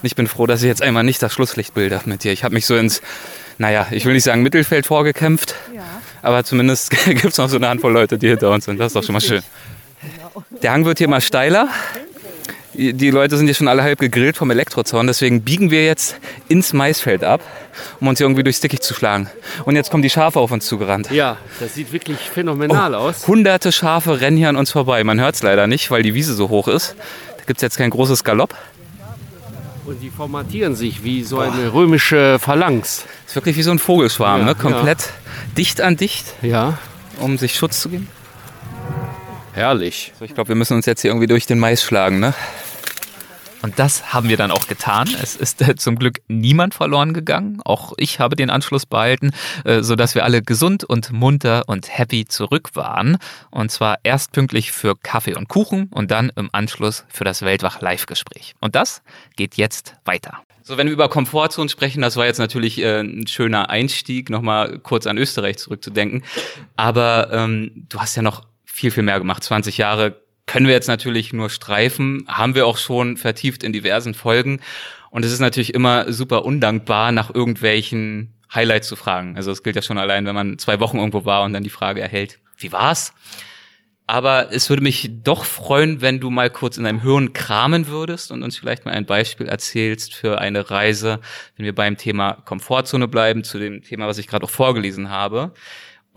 Ich bin froh, dass ich jetzt einmal nicht das Schlusslichtbild habe mit dir. Ich habe mich so ins, naja, ich will nicht sagen Mittelfeld vorgekämpft, ja. aber zumindest [LAUGHS] gibt es noch so eine Handvoll Leute, die hinter uns sind. Das ist doch schon mal schön. Genau. Der Hang wird hier mal steiler die Leute sind hier schon alle halb gegrillt vom Elektrozaun, deswegen biegen wir jetzt ins Maisfeld ab, um uns irgendwie durchs Dickicht zu schlagen. Und jetzt kommen die Schafe auf uns zugerannt.
Ja, das sieht wirklich phänomenal oh, aus.
Hunderte Schafe rennen hier an uns vorbei. Man hört es leider nicht, weil die Wiese so hoch ist. Da gibt es jetzt kein großes Galopp.
Und die formatieren sich wie so eine römische Phalanx.
Das ist wirklich wie so ein Vogelschwarm, ja, ne? komplett ja. dicht an dicht,
ja.
um sich Schutz zu geben.
Herrlich.
So, ich glaube, wir müssen uns jetzt hier irgendwie durch den Mais schlagen, ne? Und das haben wir dann auch getan. Es ist äh, zum Glück niemand verloren gegangen. Auch ich habe den Anschluss behalten, äh, sodass wir alle gesund und munter und happy zurück waren. Und zwar erst pünktlich für Kaffee und Kuchen und dann im Anschluss für das Weltwach-Live-Gespräch. Und das geht jetzt weiter. So, wenn wir über Komfortzone sprechen, das war jetzt natürlich äh, ein schöner Einstieg, nochmal kurz an Österreich zurückzudenken. Aber ähm, du hast ja noch viel, viel mehr gemacht. 20 Jahre können wir jetzt natürlich nur streifen, haben wir auch schon vertieft in diversen Folgen. Und es ist natürlich immer super undankbar, nach irgendwelchen Highlights zu fragen. Also es gilt ja schon allein, wenn man zwei Wochen irgendwo war und dann die Frage erhält, wie war's? Aber es würde mich doch freuen, wenn du mal kurz in deinem Hirn kramen würdest und uns vielleicht mal ein Beispiel erzählst für eine Reise, wenn wir beim Thema Komfortzone bleiben, zu dem Thema, was ich gerade auch vorgelesen habe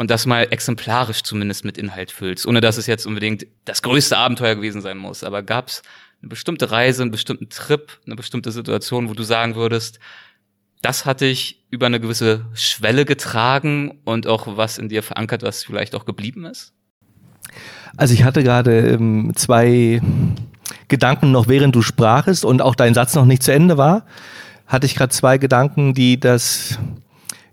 und das mal exemplarisch zumindest mit Inhalt füllst, ohne dass es jetzt unbedingt das größte Abenteuer gewesen sein muss. Aber gab es eine bestimmte Reise, einen bestimmten Trip, eine bestimmte Situation, wo du sagen würdest, das hatte ich über eine gewisse Schwelle getragen und auch was in dir verankert, was vielleicht auch geblieben ist?
Also ich hatte gerade ähm, zwei Gedanken noch, während du sprachest und auch dein Satz noch nicht zu Ende war, hatte ich gerade zwei Gedanken, die das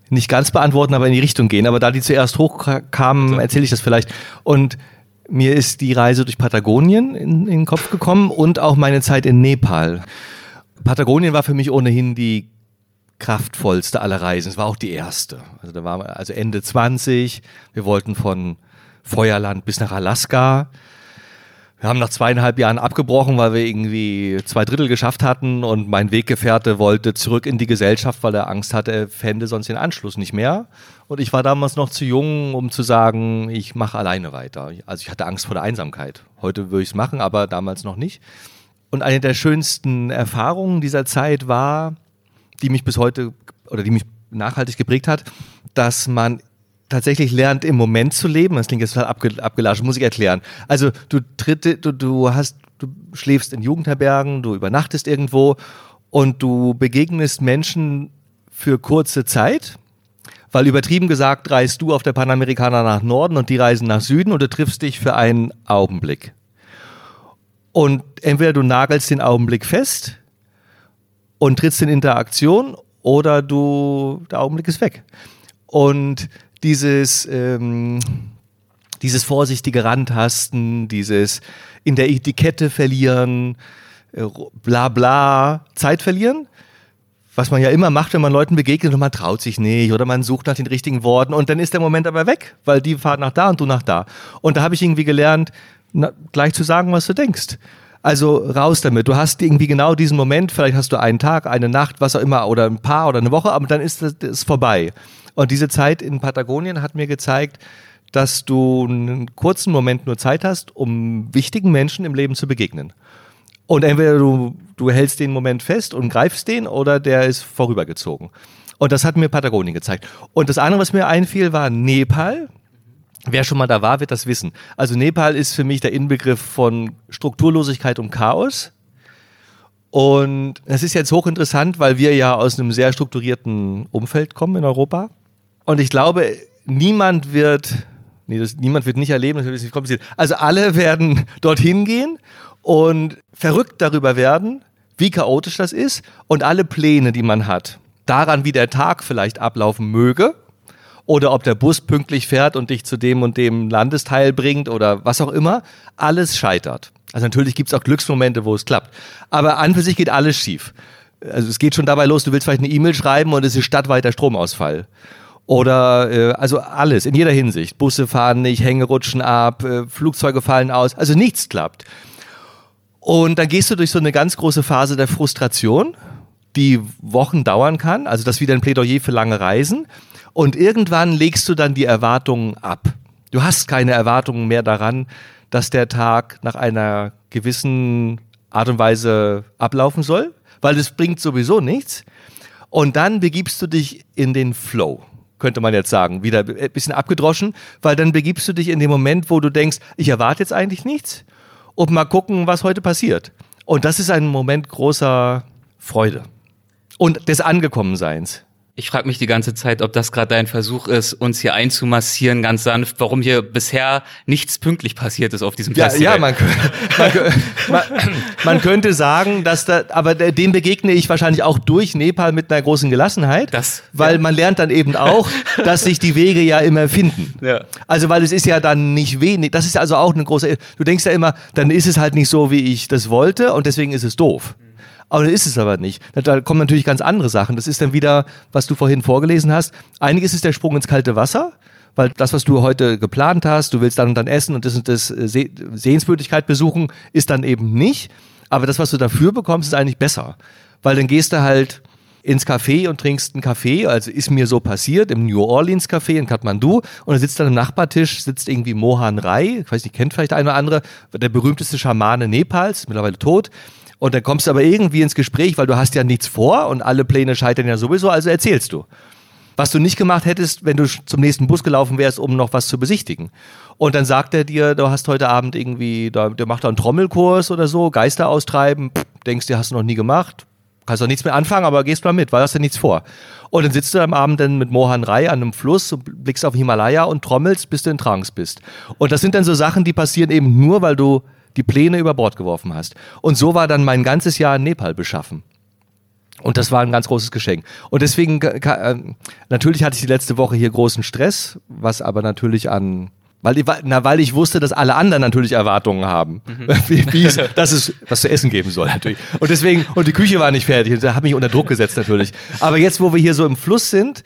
nicht ganz beantworten, aber in die Richtung gehen. Aber da die zuerst hochkamen, erzähle ich das vielleicht. Und mir ist die Reise durch Patagonien in, in den Kopf gekommen und auch meine Zeit in Nepal. Patagonien war für mich ohnehin die kraftvollste aller Reisen. Es war auch die erste. Also da war also Ende 20. Wir wollten von Feuerland bis nach Alaska. Wir haben nach zweieinhalb Jahren abgebrochen, weil wir irgendwie zwei Drittel geschafft hatten und mein Weggefährte wollte zurück in die Gesellschaft, weil er Angst hatte, er fände sonst den Anschluss nicht mehr. Und ich war damals noch zu jung, um zu sagen, ich mache alleine weiter. Also ich hatte Angst vor der Einsamkeit. Heute würde ich es machen, aber damals noch nicht. Und eine der schönsten Erfahrungen dieser Zeit war, die mich bis heute oder die mich nachhaltig geprägt hat, dass man tatsächlich lernt, im Moment zu leben. Das klingt jetzt total abge abgelaschen, muss ich erklären. Also du tritt, du, du hast, du schläfst in Jugendherbergen, du übernachtest irgendwo und du begegnest Menschen für kurze Zeit. Weil übertrieben gesagt, reist du auf der Panamerikaner nach Norden und die reisen nach Süden und du triffst dich für einen Augenblick. Und entweder du nagelst den Augenblick fest und trittst in Interaktion oder du, der Augenblick ist weg. Und dieses, ähm, dieses vorsichtige Randtasten, dieses in der Etikette verlieren, äh, bla bla, Zeit verlieren. Was man ja immer macht, wenn man Leuten begegnet und man traut sich nicht oder man sucht nach den richtigen Worten und dann ist der Moment aber weg, weil die fahren nach da und du nach da. Und da habe ich irgendwie gelernt, na, gleich zu sagen, was du denkst. Also raus damit. Du hast irgendwie genau diesen Moment, vielleicht hast du einen Tag, eine Nacht, was auch immer, oder ein paar oder eine Woche, aber dann ist es vorbei. Und diese Zeit in Patagonien hat mir gezeigt, dass du einen kurzen Moment nur Zeit hast, um wichtigen Menschen im Leben zu begegnen. Und entweder du, du hältst den Moment fest und greifst den oder der ist vorübergezogen. Und das hat mir Patagonien gezeigt. Und das andere, was mir einfiel, war Nepal. Wer schon mal da war, wird das wissen. Also Nepal ist für mich der Inbegriff von Strukturlosigkeit und Chaos. Und das ist jetzt hochinteressant, weil wir ja aus einem sehr strukturierten Umfeld kommen in Europa. Und ich glaube, niemand wird, nee, das, niemand wird nicht erleben, das ist nicht kompliziert. Also alle werden dorthin gehen und verrückt darüber werden, wie chaotisch das ist und alle Pläne, die man hat, daran, wie der Tag vielleicht ablaufen möge oder ob der Bus pünktlich fährt und dich zu dem und dem Landesteil bringt oder was auch immer, alles scheitert. Also natürlich gibt es auch Glücksmomente, wo es klappt. Aber an für sich geht alles schief. Also es geht schon dabei los, du willst vielleicht eine E-Mail schreiben und es ist stadtweiter Stromausfall. Oder äh, also alles in jeder Hinsicht. Busse fahren nicht, Hänge rutschen ab, äh, Flugzeuge fallen aus, also nichts klappt. Und dann gehst du durch so eine ganz große Phase der Frustration, die Wochen dauern kann. Also das wieder ein Plädoyer für lange Reisen. Und irgendwann legst du dann die Erwartungen ab. Du hast keine Erwartungen mehr daran, dass der Tag nach einer gewissen Art und Weise ablaufen soll, weil es bringt sowieso nichts. Und dann begibst du dich in den Flow könnte man jetzt sagen, wieder ein bisschen abgedroschen, weil dann begibst du dich in den Moment, wo du denkst, ich erwarte jetzt eigentlich nichts und mal gucken, was heute passiert. Und das ist ein Moment großer Freude und des Angekommenseins.
Ich frage mich die ganze Zeit, ob das gerade dein Versuch ist, uns hier einzumassieren, ganz sanft, warum hier bisher nichts pünktlich passiert ist auf diesem
Ja,
Festival.
ja man, man, man, man könnte sagen, dass da, aber dem begegne ich wahrscheinlich auch durch Nepal mit einer großen Gelassenheit,
Das-
weil
ja.
man lernt dann eben auch, [LAUGHS] dass sich die Wege ja immer finden.
Ja.
Also weil es ist ja dann nicht wenig, das ist also auch eine große, du denkst ja immer, dann ist es halt nicht so, wie ich das wollte und deswegen ist es doof. Aber das ist es aber nicht. Da kommen natürlich ganz andere Sachen. Das ist dann wieder, was du vorhin vorgelesen hast. Einiges ist der Sprung ins kalte Wasser, weil das, was du heute geplant hast, du willst dann und dann essen und das und das äh, Se Sehenswürdigkeit besuchen, ist dann eben nicht. Aber das, was du dafür bekommst, ist eigentlich besser. Weil dann gehst du halt ins Café und trinkst einen Kaffee, also ist mir so passiert, im New Orleans Café in Kathmandu und da sitzt dann am Nachbartisch, sitzt irgendwie Mohan Rai, ich weiß nicht, kennt vielleicht der eine oder andere, der berühmteste Schamane Nepals, mittlerweile tot. Und dann kommst du aber irgendwie ins Gespräch, weil du hast ja nichts vor und alle Pläne scheitern ja sowieso, also erzählst du. Was du nicht gemacht hättest, wenn du zum nächsten Bus gelaufen wärst, um noch was zu besichtigen. Und dann sagt er dir, du hast heute Abend irgendwie, der macht da einen Trommelkurs oder so, Geister austreiben, pff, denkst dir, hast du noch nie gemacht, kannst doch nichts mehr anfangen, aber gehst mal mit, weil hast ja nichts vor. Und dann sitzt du am Abend dann mit Mohan Rai an einem Fluss und blickst auf Himalaya und trommelst, bis du in Trance bist. Und das sind dann so Sachen, die passieren eben nur, weil du die Pläne über Bord geworfen hast. Und so war dann mein ganzes Jahr in Nepal beschaffen. Und das war ein ganz großes Geschenk. Und deswegen, ähm, natürlich hatte ich die letzte Woche hier großen Stress, was aber natürlich an, weil ich, na, weil ich wusste, dass alle anderen natürlich Erwartungen haben, [LAUGHS] wie, wie es, [LAUGHS] dass es was zu essen geben soll natürlich. Und deswegen, und die Küche war nicht fertig, und da habe mich unter Druck gesetzt natürlich. Aber jetzt, wo wir hier so im Fluss sind,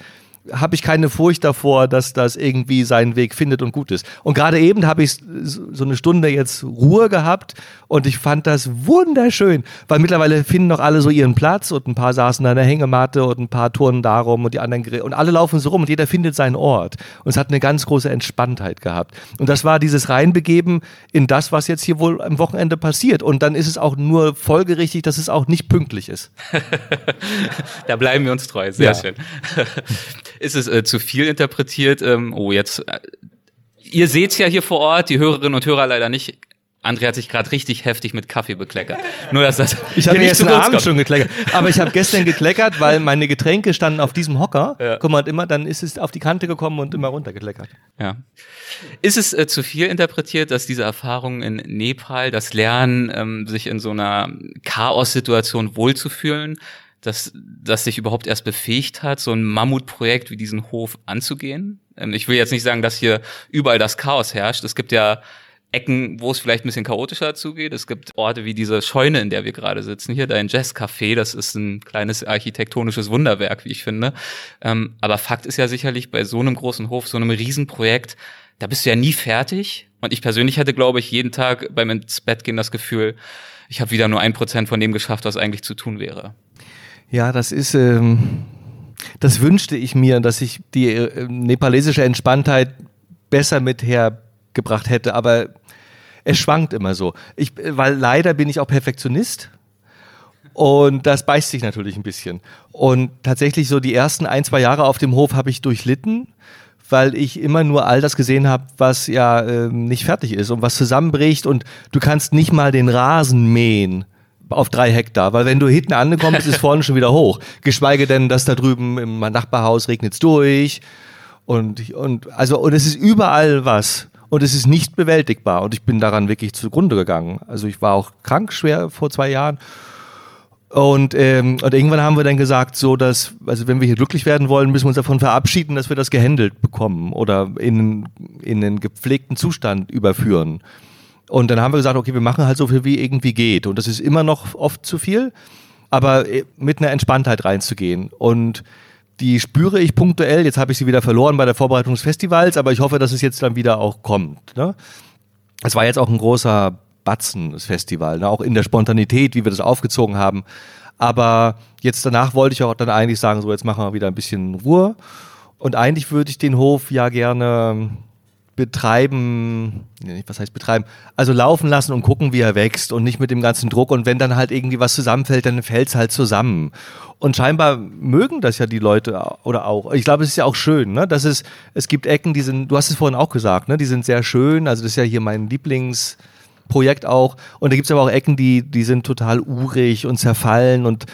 habe ich keine Furcht davor, dass das irgendwie seinen Weg findet und gut ist. Und gerade eben habe ich so eine Stunde jetzt Ruhe gehabt und ich fand das wunderschön, weil mittlerweile finden noch alle so ihren Platz und ein paar saßen an der Hängematte und ein paar turnen darum und die anderen und alle laufen so rum und jeder findet seinen Ort. Und es hat eine ganz große Entspanntheit gehabt. Und das war dieses Reinbegeben in das, was jetzt hier wohl am Wochenende passiert. Und dann ist es auch nur folgerichtig, dass es auch nicht pünktlich ist. [LAUGHS]
Da bleiben wir uns treu. Sehr
Ja.
schön. [LAUGHS] Ist es äh, zu viel interpretiert? Ähm, oh, jetzt. Äh, ihr seht's ja hier vor Ort, die Hörerinnen und Hörer leider nicht. André hat sich gerade richtig heftig mit Kaffee bekleckert. Nur, dass das [LAUGHS]
Ich habe
kurz
Abend
kommt.
schon gekleckert. Aber ich habe gestern gekleckert, weil meine Getränke standen auf diesem Hocker.
Ja.
Guck mal, und immer, dann ist es auf die Kante gekommen und immer runtergekleckert.
Ja. Ist es äh, zu viel interpretiert, dass diese Erfahrung in Nepal, das Lernen, ähm, sich in so einer Chaos-Situation wohlzufühlen, dass das sich überhaupt erst befähigt hat, so ein Mammutprojekt wie diesen Hof anzugehen? Ähm, ich will jetzt nicht sagen, dass hier überall das Chaos herrscht. Es gibt ja Ecken, wo es vielleicht ein bisschen chaotischer zugeht. Es gibt Orte wie diese Scheune, in der wir gerade sitzen. Hier dein Jazzcafé, das ist ein kleines architektonisches Wunderwerk, wie ich finde. Ähm, aber Fakt ist ja sicherlich, bei so einem großen Hof, so einem Riesenprojekt, da bist du ja nie fertig. Und ich persönlich hatte, glaube ich, jeden Tag beim ins Bett gehen das Gefühl, ich habe wieder nur ein Prozent von dem geschafft, was eigentlich zu tun wäre.
Ja, das ist, ähm, das wünschte ich mir, dass ich die äh, nepalesische Entspanntheit besser mit hergebracht hätte, aber es schwankt immer so. Ich, äh, weil leider bin ich auch Perfektionist. Und das beißt sich natürlich ein bisschen. Und tatsächlich so die ersten ein, zwei Jahre auf dem Hof habe ich durchlitten, weil ich immer nur all das gesehen habe, was ja ähm, nicht fertig ist und was zusammenbricht und du kannst nicht mal den Rasen mähen auf drei Hektar, weil wenn du hinten ankommst, ist vorne schon wieder hoch. Geschweige denn, dass da drüben im Nachbarhaus regnet's durch und, und, also, und es ist überall was. Und es ist nicht bewältigbar. Und ich bin daran wirklich zugrunde gegangen. Also ich war auch krank schwer vor zwei Jahren. Und, ähm, und irgendwann haben wir dann gesagt, so dass, also wenn wir hier glücklich werden wollen, müssen wir uns davon verabschieden, dass wir das gehandelt bekommen oder in, in einen gepflegten Zustand überführen. Und dann haben wir gesagt, okay, wir machen halt so viel, wie irgendwie geht. Und das ist immer noch oft zu viel, aber äh, mit einer Entspanntheit reinzugehen. Und die spüre ich punktuell. Jetzt habe ich sie wieder verloren bei der Vorbereitung des Festivals, aber ich hoffe, dass es jetzt dann wieder auch kommt. Ne? Es war jetzt auch ein großer Batzen, das Festival, ne? auch in der Spontanität, wie wir das aufgezogen haben. Aber jetzt danach wollte ich auch dann eigentlich sagen, so jetzt machen wir wieder ein bisschen Ruhe. Und eigentlich würde ich den Hof ja gerne betreiben, was heißt betreiben, also laufen lassen und gucken, wie er wächst und nicht mit dem ganzen Druck. Und wenn dann halt irgendwie was zusammenfällt, dann fällt es halt zusammen. Und scheinbar mögen das ja die Leute oder auch. Ich glaube, es ist ja auch schön, ne? dass es, es gibt Ecken, die sind, du hast es vorhin auch gesagt, ne? die sind sehr schön. Also das ist ja hier mein Lieblingsprojekt auch. Und da gibt es aber auch Ecken, die, die sind total urig und zerfallen und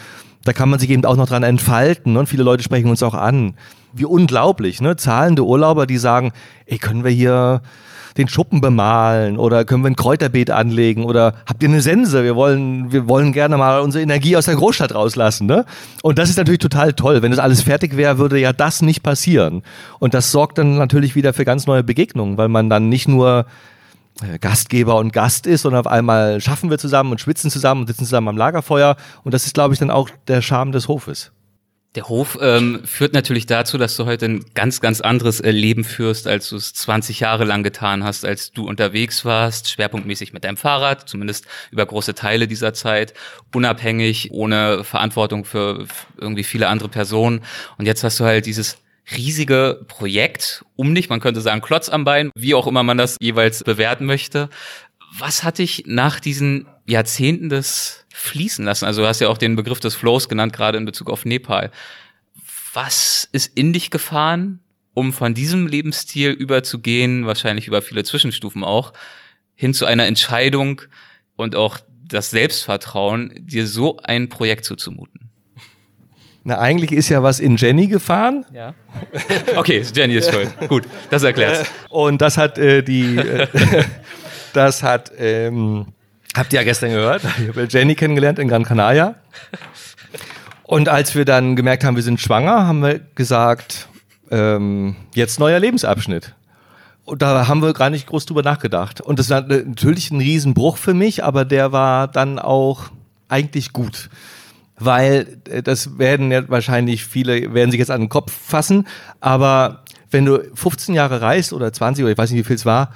Da kann man sich eben auch noch dran entfalten. Ne? Und viele Leute sprechen uns auch an. Wie unglaublich, ne? Zahlende Urlauber, die sagen, ey, können wir hier den Schuppen bemalen oder können wir ein Kräuterbeet anlegen oder habt ihr eine Sense? Wir wollen, wir wollen gerne mal unsere Energie aus der Großstadt rauslassen. Ne? Und das ist natürlich total toll. Wenn das alles fertig wäre, würde ja das nicht passieren. Und das sorgt dann natürlich wieder für ganz neue Begegnungen, weil man dann nicht nur äh, Gastgeber und Gast ist, sondern auf einmal schaffen wir zusammen und schwitzen zusammen und sitzen zusammen am Lagerfeuer. Und das ist, glaube ich, dann auch der Charme des Hofes.
Der Hof ähm, führt natürlich dazu, dass du heute ein ganz, ganz anderes äh, Leben führst, als du es 20 Jahre lang getan hast, als du unterwegs warst, schwerpunktmäßig mit deinem Fahrrad, zumindest über große Teile dieser Zeit, unabhängig, ohne Verantwortung für irgendwie viele andere Personen. Und jetzt hast du halt dieses riesige Projekt um dich, man könnte sagen Klotz am Bein, wie auch immer man das jeweils bewerten möchte. Was hat dich nach diesen Jahrzehnten des fließen lassen. Also du hast ja auch den Begriff des Flows genannt, gerade in Bezug auf Nepal. Was ist in dich gefahren, um von diesem Lebensstil überzugehen, wahrscheinlich über viele Zwischenstufen auch, hin zu einer Entscheidung und auch das Selbstvertrauen, dir so ein Projekt zuzumuten?
Na, eigentlich ist ja was in Jenny gefahren.
Ja. [LAUGHS] Okay, Jenny ist schuld. Gut, das erklärt's.
Und das hat äh, die, äh, [LAUGHS] das hat ähm, Habt ihr ja gestern gehört. [LAUGHS] Ich habe Jenny kennengelernt in Gran Canaria. Und als wir dann gemerkt haben, wir sind schwanger, haben wir gesagt, ähm, jetzt neuer Lebensabschnitt. Und da haben wir gar nicht groß drüber nachgedacht. Und das war natürlich ein Riesenbruch für mich, aber der war dann auch eigentlich gut. Weil äh, das werden ja wahrscheinlich viele, werden sich jetzt an den Kopf fassen, aber wenn du 15 Jahre reist oder 20 oder ich weiß nicht, wie viel es war,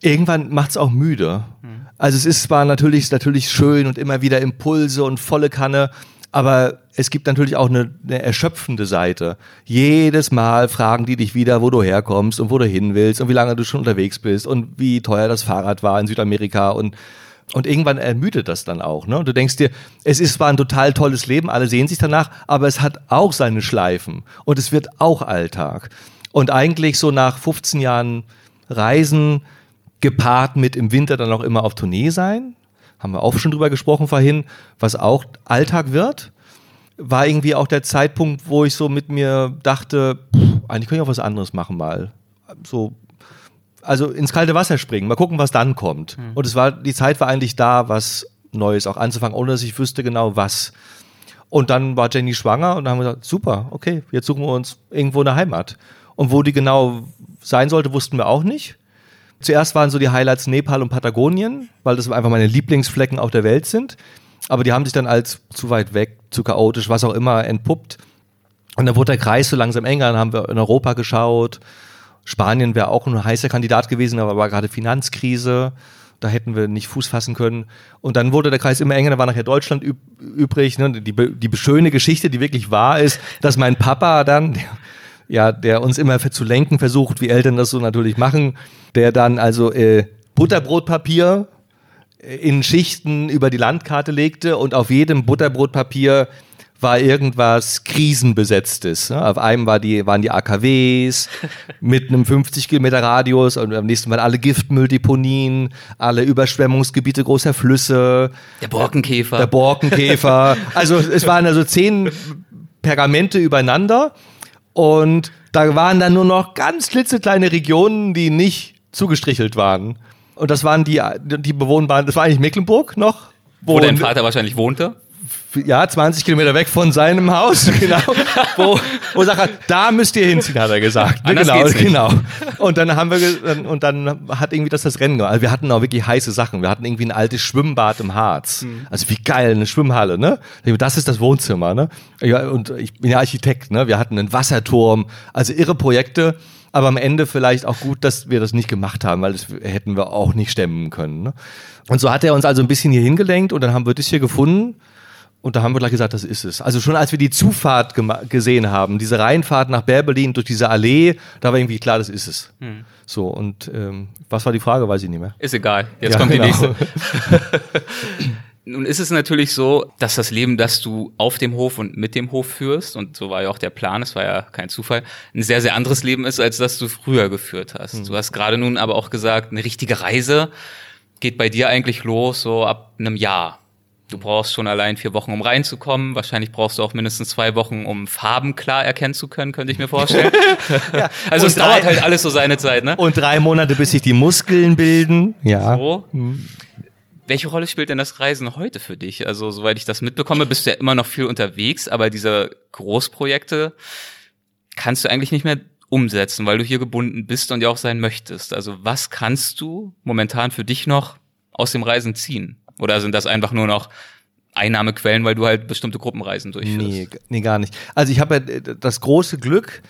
irgendwann macht es auch müde. Mhm. Also es ist zwar natürlich, natürlich schön und immer wieder Impulse und volle Kanne, aber es gibt natürlich auch eine, eine, erschöpfende Seite. Jedes Mal fragen die dich wieder, wo du herkommst und wo du hin willst und wie lange du schon unterwegs bist und wie teuer das Fahrrad war in Südamerika und und irgendwann ermüdet das dann auch. Ne? Du denkst dir, es ist zwar ein total tolles Leben, alle sehen sich danach, aber es hat auch seine Schleifen und es wird auch Alltag. Und eigentlich so nach 15 Jahren Reisen gepaart mit im Winter dann auch immer auf Tournee sein. Haben wir auch schon drüber gesprochen vorhin, was auch Alltag wird. War irgendwie auch der Zeitpunkt, wo ich so mit mir dachte, pff, eigentlich könnte ich auch was anderes machen mal. So, also ins kalte Wasser springen, mal gucken, was dann kommt. Mhm. Und es war, die Zeit war eigentlich da, was Neues auch anzufangen, ohne dass ich wüsste genau was. Und dann war Jenny schwanger und dann haben wir gesagt, super, okay, jetzt suchen wir uns irgendwo eine Heimat. Und wo die genau sein sollte, wussten wir auch nicht. Zuerst waren so die Highlights Nepal und Patagonien, weil das einfach meine Lieblingsflecken auf der Welt sind. Aber die haben sich dann als zu weit weg, zu chaotisch, was auch immer, entpuppt. Und dann wurde der Kreis so langsam enger, dann haben wir in Europa geschaut. Spanien wäre auch ein heißer Kandidat gewesen, aber war gerade Finanzkrise. Da hätten wir nicht Fuß fassen können. Und dann wurde der Kreis immer enger, da war nachher Deutschland üb übrig. Ne? Die, die schöne Geschichte, die wirklich wahr ist, dass mein Papa dann, ja, der uns immer zu lenken versucht, wie Eltern das so natürlich machen, der dann also äh, Butterbrotpapier äh, in Schichten über die Landkarte legte und auf jedem Butterbrotpapier war irgendwas krisenbesetztes. Ne? Auf einem war die, waren die AKWs [LAUGHS] mit einem 50 Kilometer Radius und am nächsten waren alle Giftmülldeponien, alle Überschwemmungsgebiete großer Flüsse.
Der Borkenkäfer.
Der Borkenkäfer. Also es waren also zehn Pergamente übereinander und da waren dann nur noch ganz klitzekleine Regionen, die nicht zugestrichelt waren. Und das waren die, die bewohnbaren, das war eigentlich Mecklenburg noch.
Wo, wo dein Vater wahrscheinlich wohnte?
Ja, 20 Kilometer weg von seinem Haus, [LAUGHS] genau, wo, wo sagt er, da müsst ihr hinziehen, hat er gesagt.
Anders
genau, genau. Und dann haben wir, und dann hat irgendwie das das Rennen gemacht. Also wir hatten auch wirklich heiße Sachen. Wir hatten irgendwie ein altes Schwimmbad im Harz. Mhm. Also wie geil, eine Schwimmhalle, ne? Das ist das Wohnzimmer, ne? Ja, und ich bin ja Architekt, ne? Wir hatten einen Wasserturm. Also irre Projekte. Aber am Ende vielleicht auch gut, dass wir das nicht gemacht haben, weil das hätten wir auch nicht stemmen können. Ne? Und so hat er uns also ein bisschen hier hingelenkt und dann haben wir das hier gefunden und da haben wir gleich gesagt, das ist es. Also schon als wir die Zufahrt gesehen haben, diese Reihenfahrt nach Berberlin durch diese Allee, da war irgendwie klar, das ist es. Hm. So, und ähm, was war die Frage, weiß ich nicht mehr.
Ist egal, jetzt ja, kommt genau. die nächste. [LAUGHS] [LAUGHS] Nun ist es natürlich so, dass das Leben, das du auf dem Hof und mit dem Hof führst, und so war ja auch der Plan, es war ja kein Zufall, ein sehr, sehr anderes Leben ist, als das du früher geführt hast. Mhm. Du hast gerade nun aber auch gesagt, eine richtige Reise geht bei dir eigentlich los so ab einem Jahr Du brauchst schon allein vier Wochen, um reinzukommen. Wahrscheinlich brauchst du auch mindestens zwei Wochen, um Farben klar erkennen zu können, könnte ich mir vorstellen. [LAUGHS] ja. [LAUGHS] Also
Und
es dauert halt alles so seine Zeit, ne?
Und drei Monate, bis sich die Muskeln bilden. Ja.
So. Welche Rolle spielt denn das Reisen heute für dich? Also, soweit ich das mitbekomme, bist du ja immer noch viel unterwegs, aber diese Großprojekte kannst du eigentlich nicht mehr umsetzen, weil du hier gebunden bist und ja auch sein möchtest. Also, was kannst du momentan für dich noch aus dem Reisen ziehen? Oder sind das einfach nur noch Einnahmequellen, weil du halt bestimmte Gruppenreisen durchführst?
Nee, nee, gar nicht. Also ich habe ja äh, das große Glück,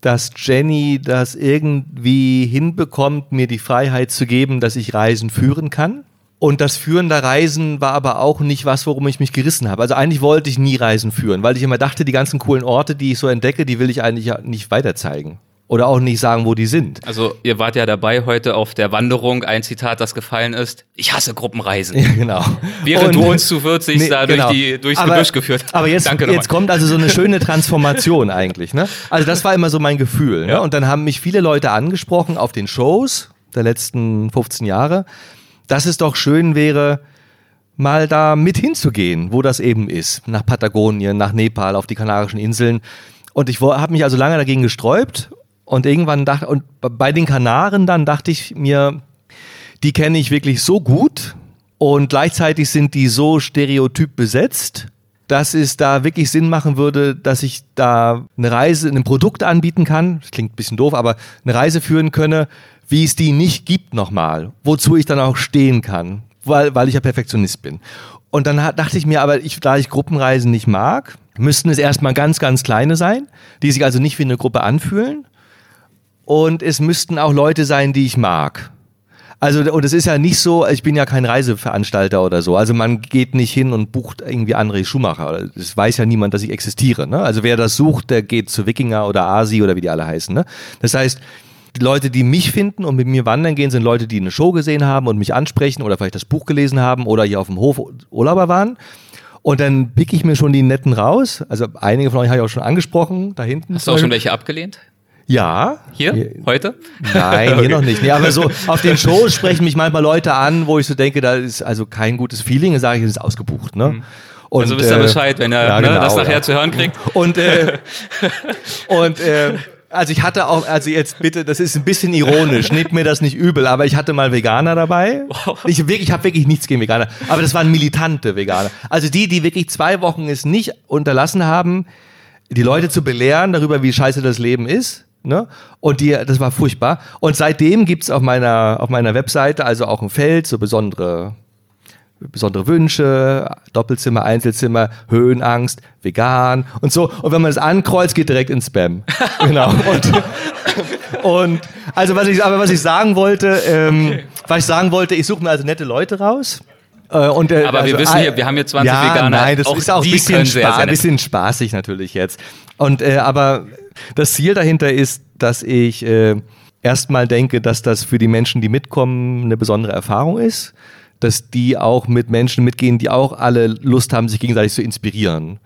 dass Jenny das irgendwie hinbekommt, mir die Freiheit zu geben, dass ich Reisen führen kann. Und das Führen der Reisen war aber auch nicht was, worum ich mich gerissen habe. Also eigentlich wollte ich nie Reisen führen, weil ich immer dachte, die ganzen coolen Orte, die ich so entdecke, die will ich eigentlich nicht weiterzeigen. Oder auch nicht sagen, wo die sind.
Also, ihr wart ja dabei heute auf der Wanderung. Ein Zitat, das gefallen ist. Ich hasse Gruppenreisen. [LAUGHS]
Ja, genau.
Während
Und-
du uns zu 40
Nee,
da
genau.
durch die, durchs
aber,
Gebüsch geführt
Aber jetzt, jetzt kommt also so eine schöne [LAUGHS] Transformation eigentlich. Ne? Also das war immer so mein Gefühl. Ne?
Ja.
Und dann haben mich viele Leute angesprochen auf den Shows der letzten 15 Jahre, dass es doch schön wäre, mal da mit hinzugehen, wo das eben ist. Nach Patagonien, nach Nepal, auf die Kanarischen Inseln. Und ich habe mich also lange dagegen gesträubt und irgendwann dachte, und bei den Kanaren dann dachte ich mir, die kenne ich wirklich so gut und gleichzeitig sind die so stereotyp besetzt, dass es da wirklich Sinn machen würde, dass ich da eine Reise, ein Produkt anbieten kann, das klingt ein bisschen doof, aber eine Reise führen könne, wie es die nicht gibt nochmal, wozu ich dann auch stehen kann, weil, weil ich ja Perfektionist bin. Und dann dachte ich mir, aber ich, da ich Gruppenreisen nicht mag, müssten es erstmal ganz, ganz kleine sein, die sich also nicht wie eine Gruppe anfühlen. Und es müssten auch Leute sein, die ich mag. Also, und es ist ja nicht so, ich bin ja kein Reiseveranstalter oder so. Also man geht nicht hin und bucht irgendwie André Schumacher. Es weiß ja niemand, dass ich existiere. Ne? Also wer das sucht, der geht zu Wikinger oder Asi oder wie die alle heißen. Ne? Das heißt, die Leute, die mich finden und mit mir wandern gehen, sind Leute, die eine Show gesehen haben und mich ansprechen oder vielleicht das Buch gelesen haben oder hier auf dem Hof Urlauber waren. Und dann pick ich mir schon die netten raus. Also einige von euch habe ich auch schon angesprochen, da hinten.
Hast du auch schon welche abgelehnt?
Ja.
Hier? Heute?
Nein, hier [LAUGHS] noch nicht. Nee, aber so [LAUGHS] auf den Shows sprechen mich manchmal Leute an, wo ich so denke, da ist also kein gutes Feeling, dann sage ich, das ist ausgebucht. Ne? Und,
also wisst ihr
äh,
Bescheid, wenn ihr
ja,
ne,
genau,
das nachher
ja.
zu hören kriegt.
Und, äh, [LAUGHS] und äh, also ich hatte auch, also jetzt bitte, das ist ein bisschen ironisch, nehmt mir das nicht übel, aber ich hatte mal Veganer dabei. Ich wirklich, ich habe wirklich nichts gegen Veganer, aber das waren militante Veganer. Also die, die wirklich zwei Wochen es nicht unterlassen haben, die Leute zu belehren darüber, wie scheiße das Leben ist. Ne? Und die, das war furchtbar. Und seitdem gibt's auf meiner, auf meiner Webseite also auch ein Feld, so besondere besondere Wünsche, Doppelzimmer, Einzelzimmer, Höhenangst, vegan und so. Und wenn man das ankreuzt, geht direkt ins Spam. [LAUGHS] genau. Und, und also was ich, aber was ich sagen wollte, ähm, was ich sagen wollte, ich suche mir also nette Leute raus. Äh, Und, äh,
Aber wir
also,
wissen
äh,
hier, wir haben hier 20
ja,
Veganer.
Nein, das
Auch
ist auch ein bisschen,
sehr,
spa
sehr
bisschen spaßig natürlich jetzt. Und äh, aber das Ziel dahinter ist, dass ich äh, erstmal denke, dass das für die Menschen, die mitkommen, eine besondere Erfahrung ist, dass die auch mit Menschen mitgehen, die auch alle Lust haben, sich gegenseitig zu inspirieren.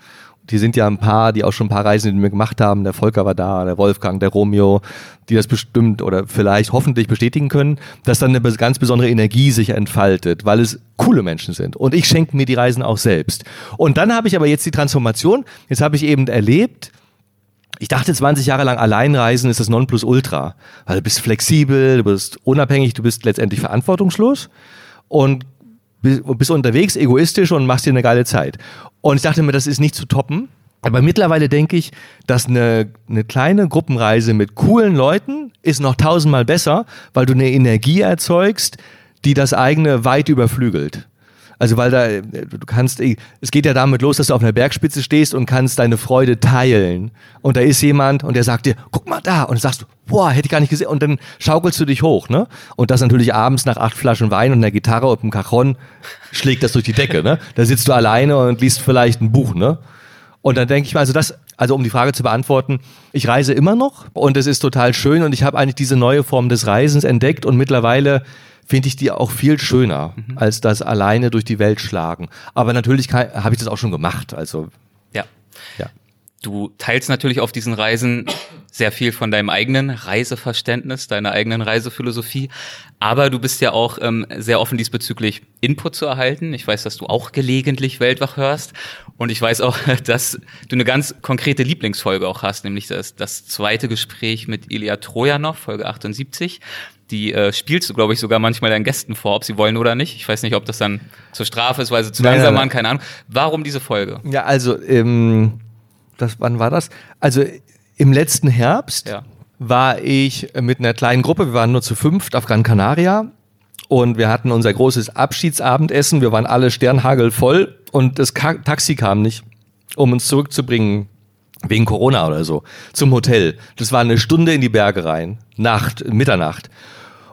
Die sind ja ein paar, die auch schon ein paar Reisen mit mir gemacht haben. Der Volker war da, der Wolfgang, der Romeo, die das bestimmt oder vielleicht hoffentlich bestätigen können, dass dann eine ganz besondere Energie sich entfaltet, weil es coole Menschen sind. Und ich schenke mir die Reisen auch selbst. Und dann habe ich aber jetzt die Transformation. Jetzt habe ich eben erlebt, ich dachte 20 Jahre lang Alleinreisen ist das Nonplusultra. Weil du bist flexibel, du bist unabhängig, du bist letztendlich verantwortungslos und bist, unterwegs, egoistisch und machst dir eine geile Zeit. Und ich dachte mir, das ist nicht zu toppen. Aber mittlerweile denke ich, dass eine, eine kleine Gruppenreise mit coolen Leuten ist noch tausendmal besser, weil du eine Energie erzeugst, die das eigene weit überflügelt. Also weil da, äh, du kannst, eh, es geht ja damit los, dass du auf einer Bergspitze stehst und kannst deine Freude teilen. Und da ist jemand und der sagt dir, guck mal da. Und dann sagst du, boah, hätte ich gar nicht gesehen. Und dann schaukelst du dich hoch, ne? Und das natürlich abends nach acht Flaschen Wein und einer Gitarre und einem Cajon schlägt das durch die Decke, ne? Da sitzt du alleine und liest vielleicht ein Buch, ne? Und dann denke ich mal, also das, also um die Frage zu beantworten, ich reise immer noch und es ist total schön und ich habe eigentlich diese neue Form des Reisens entdeckt und mittlerweile finde ich die auch viel schöner als das alleine durch die Welt schlagen. Aber natürlich habe ich das auch schon gemacht, also
Ja.
ja.
Du teilst natürlich auf diesen Reisen sehr viel von deinem eigenen Reiseverständnis, deiner eigenen Reisephilosophie, aber du bist ja auch ähm, sehr offen diesbezüglich Input zu erhalten. Ich weiß, dass du auch gelegentlich Weltwach hörst und ich weiß auch, [LAUGHS] dass du eine ganz konkrete Lieblingsfolge auch hast, nämlich das, das zweite Gespräch mit Ilya Trojanov, Folge 78. Die äh, spielst du, glaube ich, sogar manchmal deinen Gästen vor, ob sie wollen oder nicht. Ich weiß nicht, ob das dann zur Strafe ist, weil sie zu
Nein,
langsam
nein,
waren, keine Ahnung. Warum diese Folge?
Ja, also, ähm, das, wann war das? Also im letzten Herbst
Ja.
war ich mit einer kleinen Gruppe, wir waren nur zu fünft auf Gran Canaria und wir hatten unser großes Abschiedsabendessen, wir waren alle sternhagelvoll und das Ka Taxi kam nicht, um uns zurückzubringen wegen Corona oder so, zum Hotel. Das war eine Stunde in die Berge rein, Nacht, Mitternacht.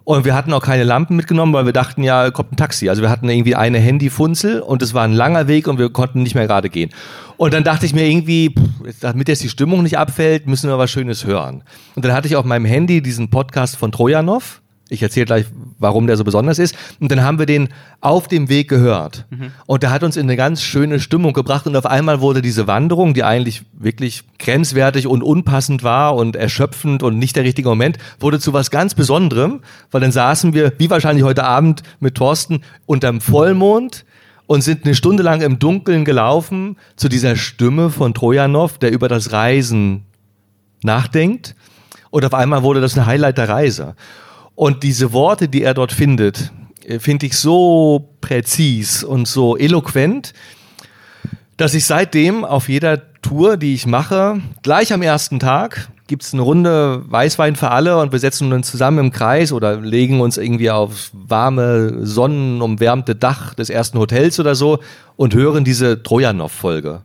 Und wir hatten auch keine Lampen mitgenommen, weil wir dachten, ja, kommt ein Taxi. Also wir hatten irgendwie eine Handyfunzel und es war ein langer Weg und wir konnten nicht mehr gerade gehen. Und dann dachte ich mir irgendwie, pff, damit jetzt die Stimmung nicht abfällt, müssen wir was Schönes hören. Und dann hatte ich auf meinem Handy diesen Podcast von Trojanov. Ich erzähle gleich, warum der so besonders ist. Und dann haben wir den auf dem Weg gehört. Und der hat uns in eine ganz schöne Stimmung gebracht. Und auf einmal wurde diese Wanderung, die eigentlich wirklich grenzwertig und unpassend war und erschöpfend und nicht der richtige Moment, wurde zu was ganz Besonderem. Weil dann saßen wir, wie wahrscheinlich heute Abend mit Thorsten, unterm Vollmond und sind eine Stunde lang im Dunkeln gelaufen zu dieser Stimme von Trojanov, der über das Reisen nachdenkt. Und auf einmal wurde das ein Highlight der Reise. Und diese Worte, die er dort findet, äh, finde ich so präzis und so eloquent, dass ich seitdem auf jeder Tour, die ich mache, gleich am ersten Tag gibt's eine Runde Weißwein für alle und wir setzen uns zusammen im Kreis oder legen uns irgendwie aufs warme, sonnenumwärmte Dach des ersten Hotels oder so und hören diese Trojanov-Folge.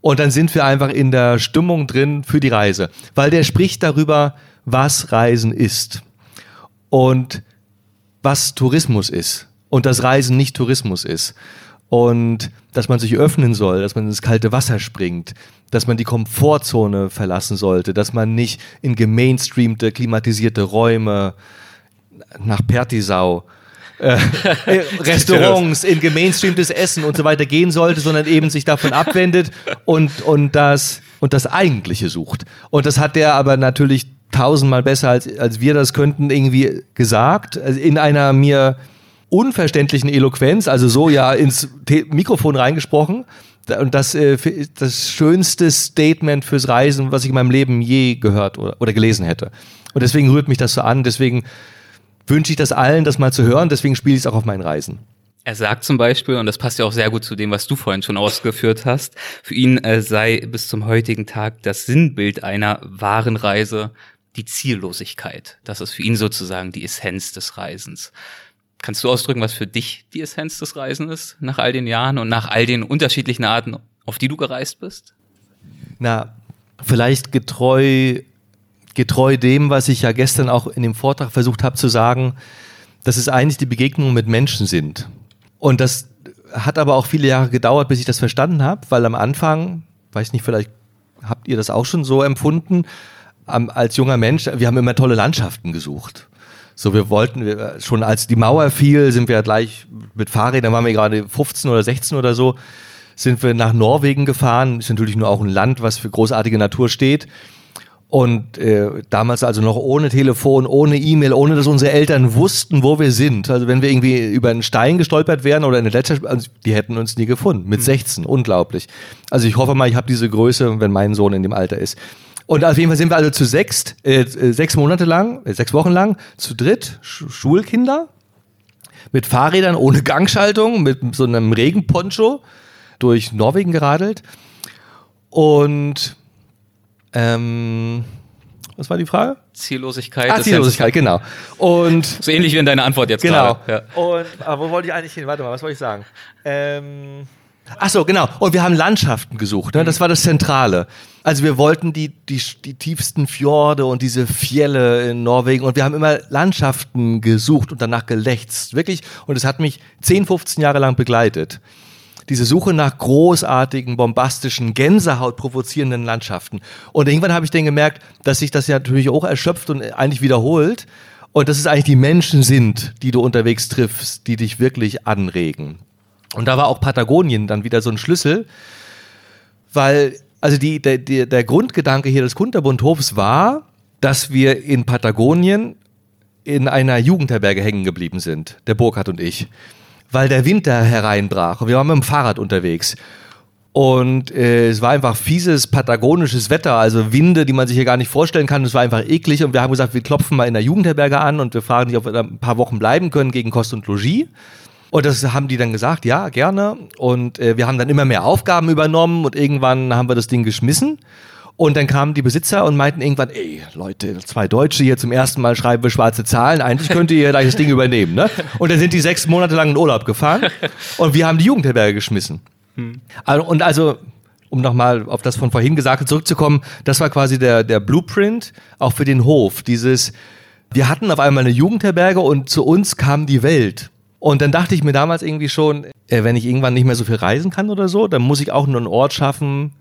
Und dann sind wir einfach in der Stimmung drin für die Reise, weil der spricht darüber, was Reisen ist und was Tourismus ist und dass Reisen nicht Tourismus ist und dass man sich öffnen soll, dass man ins kalte Wasser springt, dass man die Komfortzone verlassen sollte, dass man nicht in gemainstreamte, klimatisierte Räume nach Pertisau äh, [LAUGHS] Restaurants, in gemainstreamtes Essen und so weiter gehen sollte, sondern eben sich davon abwendet und, und, das, und das Eigentliche sucht. Und das hat der aber natürlich tausendmal besser, als, als wir das könnten, irgendwie gesagt, also in einer mir unverständlichen Eloquenz, also so ja ins Te Mikrofon reingesprochen. Und das äh, das schönste Statement fürs Reisen, was ich in meinem Leben je gehört oder, oder gelesen hätte. Und deswegen rührt mich das so an. Deswegen wünsche ich das allen, das mal zu hören. Deswegen spiele ich es auch auf meinen Reisen.
Er sagt zum Beispiel, und das passt ja auch sehr gut zu dem, was du vorhin schon ausgeführt hast, für ihn äh, sei bis zum heutigen Tag das Sinnbild einer wahren Reise die Ziellosigkeit. Das ist für ihn sozusagen die Essenz des Reisens. Kannst du ausdrücken, was für dich die Essenz des Reisens ist, nach all den Jahren und nach all den unterschiedlichen Arten, auf die du gereist bist?
Na, vielleicht getreu, getreu dem, was ich ja gestern auch in dem Vortrag versucht habe zu sagen, dass es eigentlich die Begegnungen mit Menschen sind. Und das hat aber auch viele Jahre gedauert, bis ich das verstanden habe, weil am Anfang, weiß nicht, vielleicht habt ihr das auch schon so empfunden, als junger Mensch, wir haben immer tolle Landschaften gesucht. So, wir wollten, schon als die Mauer fiel, sind wir gleich mit Fahrrädern, waren wir gerade 15 oder 16 oder so, sind wir nach Norwegen gefahren. Ist natürlich nur auch ein Land, was für großartige Natur steht. Und äh, damals also noch ohne Telefon, ohne E-Mail, ohne dass unsere Eltern wussten, wo wir sind. Also wenn wir irgendwie über einen Stein gestolpert wären oder eine Gletscher, also die hätten uns nie gefunden. Mit 16, unglaublich. Also ich hoffe mal, ich habe diese Größe, wenn mein Sohn in dem Alter ist. Und auf jeden Fall sind wir also zu sechst, äh, äh, sechs Monate lang, äh, sechs Wochen lang, zu dritt, Sch Schulkinder, mit Fahrrädern ohne Gangschaltung, mit so einem Regenponcho durch Norwegen geradelt. Und ähm, was war die Frage?
Ziellosigkeit.
Ah, Ziellosigkeit, genau. Und
So ähnlich wie in deiner Antwort jetzt
genau.
gerade. Ja.
Und aber wo wollte ich eigentlich hin? Warte mal, was wollte ich sagen? Ähm, ach so, genau. Und wir haben Landschaften gesucht. Ne? Das war das Zentrale. Also wir wollten die, die, die tiefsten Fjorde und diese Fjelle in Norwegen und wir haben immer Landschaften gesucht und danach gelächzt. Wirklich. Und es hat mich 10, 15 Jahre lang begleitet. Diese Suche nach großartigen, bombastischen, Gänsehaut provozierenden Landschaften. Und irgendwann habe ich dann gemerkt, dass sich das ja natürlich auch erschöpft und eigentlich wiederholt. Und dass es eigentlich die Menschen sind, die du unterwegs triffst, die dich wirklich anregen. Und da war auch Patagonien dann wieder so ein Schlüssel, weil Also die, der, der, der Grundgedanke hier des Kunterbundhofs war, dass wir in Patagonien in einer Jugendherberge hängen geblieben sind, der Burkhardt und ich, weil der Winter hereinbrach und wir waren mit dem Fahrrad unterwegs. Und äh, es war einfach fieses patagonisches Wetter, also Winde, die man sich hier gar nicht vorstellen kann. Es war einfach eklig und wir haben gesagt, wir klopfen mal in der Jugendherberge an und wir fragen ob wir da ein paar Wochen bleiben können gegen Kost und Logis. Und das haben die dann gesagt, ja, gerne. Und äh, wir haben dann immer mehr Aufgaben übernommen und irgendwann haben wir das Ding geschmissen. Und dann kamen die Besitzer und meinten irgendwann, ey, Leute, zwei Deutsche hier zum ersten Mal schreiben wir schwarze Zahlen, eigentlich könnt ihr gleich das Ding übernehmen, ne? Und dann sind die sechs Monate lang in Urlaub gefahren und wir haben die Jugendherberge geschmissen. Also, und also, um nochmal auf das von vorhin Gesagte zurückzukommen, das war quasi der, der Blueprint auch für den Hof. Dieses, wir hatten auf einmal eine Jugendherberge und zu uns kam die Welt. Und dann dachte ich mir damals irgendwie schon, äh, wenn ich irgendwann nicht mehr so viel reisen kann oder so, dann muss ich auch nur einen Ort schaffen,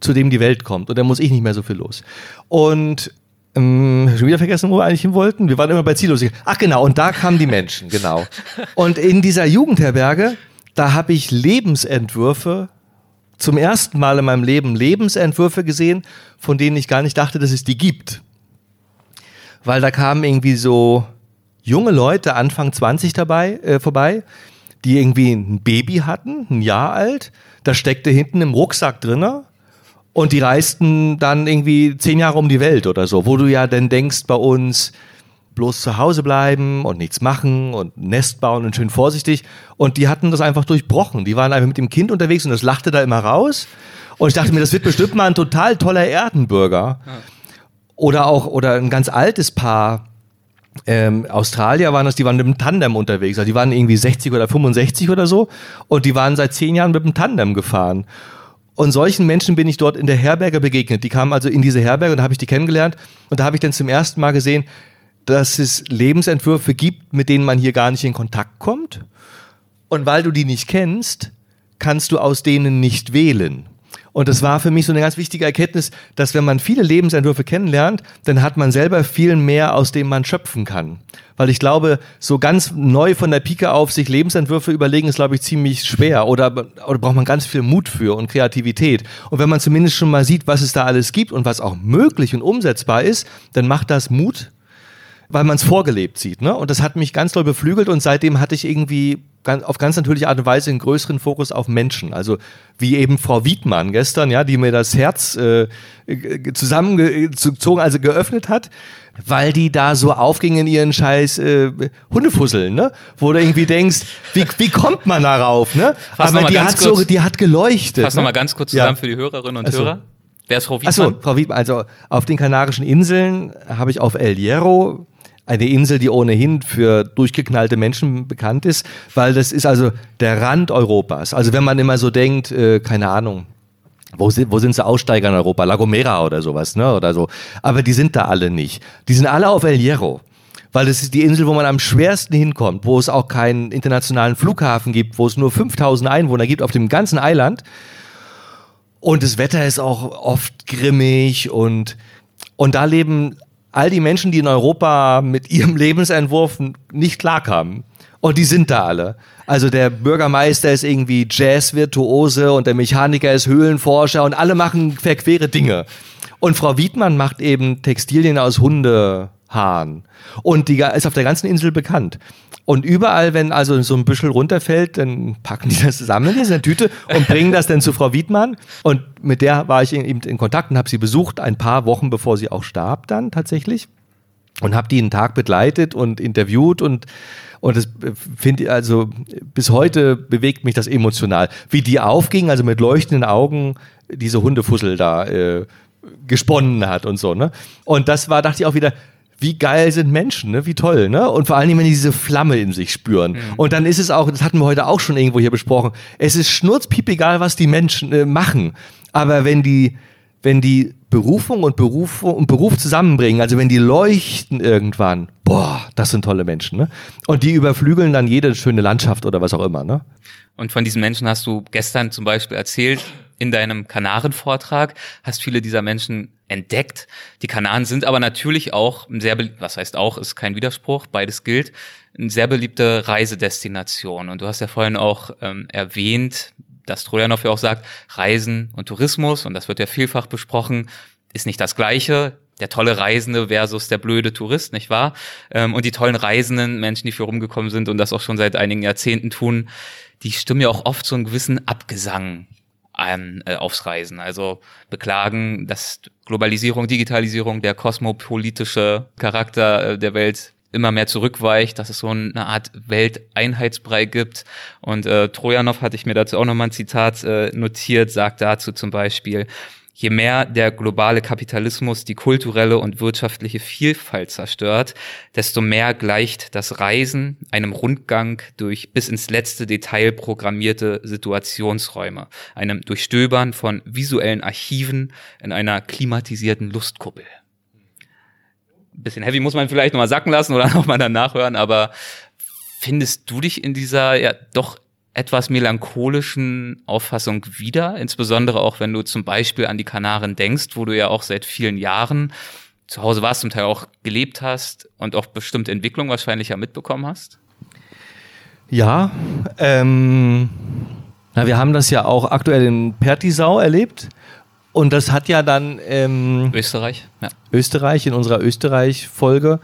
zu dem die Welt kommt. Und dann muss ich nicht mehr so viel los. Und ähm, schon wieder vergessen, wo wir eigentlich hin wollten. Wir waren immer bei Ziellosigkeit. Ach genau, und da kamen die Menschen, genau. Und in dieser Jugendherberge, da habe ich Lebensentwürfe zum ersten Mal in meinem Leben Lebensentwürfe gesehen, von denen ich gar nicht dachte, dass es die gibt. Weil da kamen irgendwie so junge Leute, Anfang 20 dabei, äh, vorbei, die irgendwie ein Baby hatten, ein Jahr alt. Da steckte hinten im Rucksack drinne und die reisten dann irgendwie zehn Jahre um die Welt oder so, wo du ja dann denkst bei uns, bloß zu Hause bleiben und nichts machen und ein Nest bauen und schön vorsichtig. Und die hatten das einfach durchbrochen. Die waren einfach mit dem Kind unterwegs und das lachte da immer raus. Und ich dachte mir, das wird bestimmt mal ein total toller Erdenbürger. Oder auch, oder ein ganz altes Paar, ähm, Australier waren das, die waren mit dem Tandem unterwegs. Also die waren irgendwie 60 oder 65 oder so. Und die waren seit zehn Jahren mit dem Tandem gefahren. Und solchen Menschen bin ich dort in der Herberge begegnet. Die kamen also in diese Herberge und da habe ich die kennengelernt. Und da habe ich dann zum ersten Mal gesehen, dass es Lebensentwürfe gibt, mit denen man hier gar nicht in Kontakt kommt. Und weil du die nicht kennst, kannst du aus denen nicht wählen. Und das war für mich so eine ganz wichtige Erkenntnis, dass wenn man viele Lebensentwürfe kennenlernt, dann hat man selber viel mehr, aus dem man schöpfen kann. Weil ich glaube, so ganz neu von der Pike auf sich Lebensentwürfe überlegen, ist, glaube ich, ziemlich schwer. Oder, oder braucht man ganz viel Mut für und Kreativität. Und wenn man zumindest schon mal sieht, was es da alles gibt und was auch möglich und umsetzbar ist, dann macht das Mut, weil man es vorgelebt sieht. Ne? Und das hat mich ganz doll beflügelt und seitdem hatte ich irgendwie ganz, auf ganz natürliche Art und Weise einen größeren Fokus auf Menschen. Also wie eben Frau Wiedmann gestern, ja, die mir das Herz äh, zusammengezogen, also geöffnet hat, weil die da so aufging in ihren scheiß äh, Hundefusseln, ne? Wo du irgendwie denkst, wie, wie kommt man darauf, ne?
Fass
Aber die hat,
kurz,
so, die hat geleuchtet.
Fass
ne?
nochmal ganz kurz zusammen
Ja.
für die Hörerinnen und
Ach so.
Hörer. Wer ist Frau Wiedmann?
Achso, Frau Wiedmann, also auf den Kanarischen Inseln habe ich auf El Hierro eine Insel, die ohnehin für durchgeknallte Menschen bekannt ist, weil das ist also der Rand Europas. Also wenn man immer so denkt, äh, keine Ahnung, wo sind, wo sind sie Aussteiger in Europa? La Gomera oder sowas, ne? Oder so. Aber die sind da alle nicht. Die sind alle auf El Hierro. Weil das ist die Insel, wo man am schwersten hinkommt, wo es auch keinen internationalen Flughafen gibt, wo es nur 5000 Einwohner gibt auf dem ganzen Eiland. Und das Wetter ist auch oft grimmig und, und da leben all die Menschen, die in Europa mit ihrem [LAUGHS] Lebensentwurf nicht klarkamen. Und die sind da alle. Also der Bürgermeister ist irgendwie Jazz-Virtuose und der Mechaniker ist Höhlenforscher und alle machen verquere Dinge. Und Frau Wiedmann macht eben Textilien aus Hundehaaren. Und die ist auf der ganzen Insel bekannt. Und überall, wenn also so ein Büschel runterfällt, dann packen die das zusammen in diese Tüte und [LAUGHS] bringen das dann zu Frau Wiedmann. Und mit der war ich eben in Kontakt und habe sie besucht, ein paar Wochen bevor sie auch starb dann tatsächlich. Und habe die einen Tag begleitet und interviewt und und das finde also bis heute bewegt mich das emotional, wie die aufging, also mit leuchtenden Augen diese Hundefussel da äh, gesponnen hat und so ne. Und das war, dachte ich auch wieder, wie geil sind Menschen, ne? Wie toll, ne? Und vor allen Dingen, wenn die diese Flamme in sich spüren. Und dann ist es auch, das hatten wir heute auch schon irgendwo hier besprochen, es ist schnurzpiepegal, was die Menschen äh, machen. Aber wenn die, wenn die Berufung und Berufung und Beruf zusammenbringen, also wenn die leuchten irgendwann, boah, das sind tolle Menschen, ne? Und die überflügeln dann jede schöne Landschaft oder was auch immer, ne?
Und von diesen Menschen hast du gestern zum Beispiel erzählt, in deinem Kanarenvortrag, hast viele dieser Menschen entdeckt. Die Kanaren sind aber natürlich auch ein sehr, was heißt auch, ist kein Widerspruch, beides gilt, eine sehr beliebte Reisedestination. Und du hast ja vorhin auch ähm, erwähnt, dass Trojanow ja auch sagt, Reisen und Tourismus, und das wird ja vielfach besprochen, ist nicht das Gleiche. Der tolle Reisende versus der blöde Tourist, nicht wahr? Ähm, und die tollen Reisenden, Menschen, die für rumgekommen sind und das auch schon seit einigen Jahrzehnten tun, die stimmen ja auch oft so einen gewissen Abgesang ein, äh, aufs Reisen. Also beklagen, dass Globalisierung, Digitalisierung, der kosmopolitische Charakter äh, der Welt immer mehr zurückweicht, dass es so eine Art Welteinheitsbrei gibt. Und äh, Trojanow hatte ich mir dazu auch nochmal ein Zitat äh, notiert, sagt dazu zum Beispiel, Je mehr der globale Kapitalismus die kulturelle und wirtschaftliche Vielfalt zerstört, desto mehr gleicht das Reisen einem Rundgang durch bis ins letzte Detail programmierte Situationsräume, einem Durchstöbern von visuellen Archiven in einer klimatisierten Lustkuppel. Bisschen heavy muss man vielleicht nochmal sacken lassen oder [LAUGHS] nochmal danach hören, aber findest du dich in dieser ja doch etwas melancholischen Auffassung wieder, insbesondere auch wenn du zum Beispiel an die Kanaren denkst, wo du ja auch seit vielen Jahren zu Hause warst, zum Teil auch gelebt hast und auch bestimmte Entwicklungen wahrscheinlich ja mitbekommen hast?
Ja, ähm, na, wir haben das ja auch aktuell in Pertisau erlebt. Und das hat ja dann ähm,
Österreich, ja.
Österreich in unserer Österreich-Folge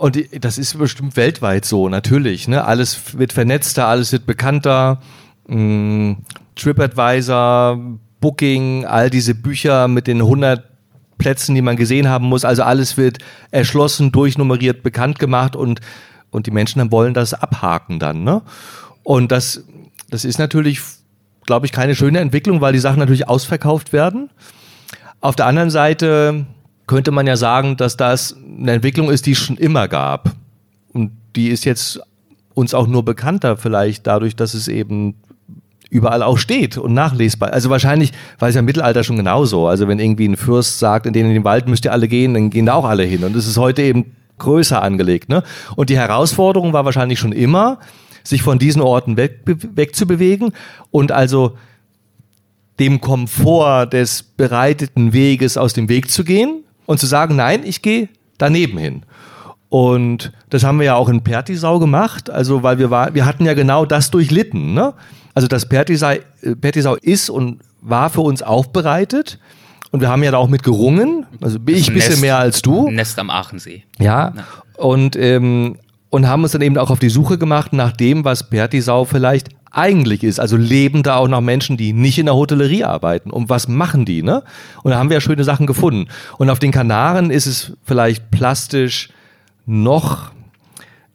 und das ist bestimmt weltweit so, natürlich. Ne? Alles wird vernetzter, alles wird bekannter. Mm, TripAdvisor, Booking, all diese Bücher mit den 100 Plätzen, die man gesehen haben muss. Also alles wird erschlossen, durchnummeriert, bekannt gemacht und, und die Menschen wollen das abhaken dann. Ne? Und das, das ist natürlich, glaube ich, keine schöne Entwicklung, weil die Sachen natürlich ausverkauft werden. Auf der anderen Seite könnte man ja sagen, dass das eine Entwicklung ist, die es schon immer gab. Und die ist jetzt uns auch nur bekannter vielleicht dadurch, dass es eben überall auch steht und nachlesbar. Also wahrscheinlich war es ja im Mittelalter schon genauso. Also wenn irgendwie ein Fürst sagt, in den, in den Wald müsst ihr alle gehen, dann gehen da auch alle hin. Und es ist heute eben größer angelegt. Ne? Und die Herausforderung war wahrscheinlich schon immer, sich von diesen Orten weg, wegzubewegen und also dem Komfort des bereiteten Weges aus dem Weg zu gehen und zu sagen, nein, ich gehe daneben hin. Und das haben wir ja auch in Pertisau gemacht, also weil wir war, wir hatten ja genau das durchlitten. Ne? Also das Pertisau, Pertisau ist und war für uns aufbereitet. Und wir haben ja da auch mit gerungen. Also bin ich ein bisschen Nest, mehr als du.
Nest am Aachensee.
Ja. ja. Und, ähm, und haben uns dann eben auch auf die Suche gemacht nach dem, was Pertisau vielleicht eigentlich ist. Also leben da auch noch Menschen, die nicht in der Hotellerie arbeiten. Und was machen die, ne? Und da haben wir ja schöne Sachen gefunden. Und auf den Kanaren ist es vielleicht plastisch noch,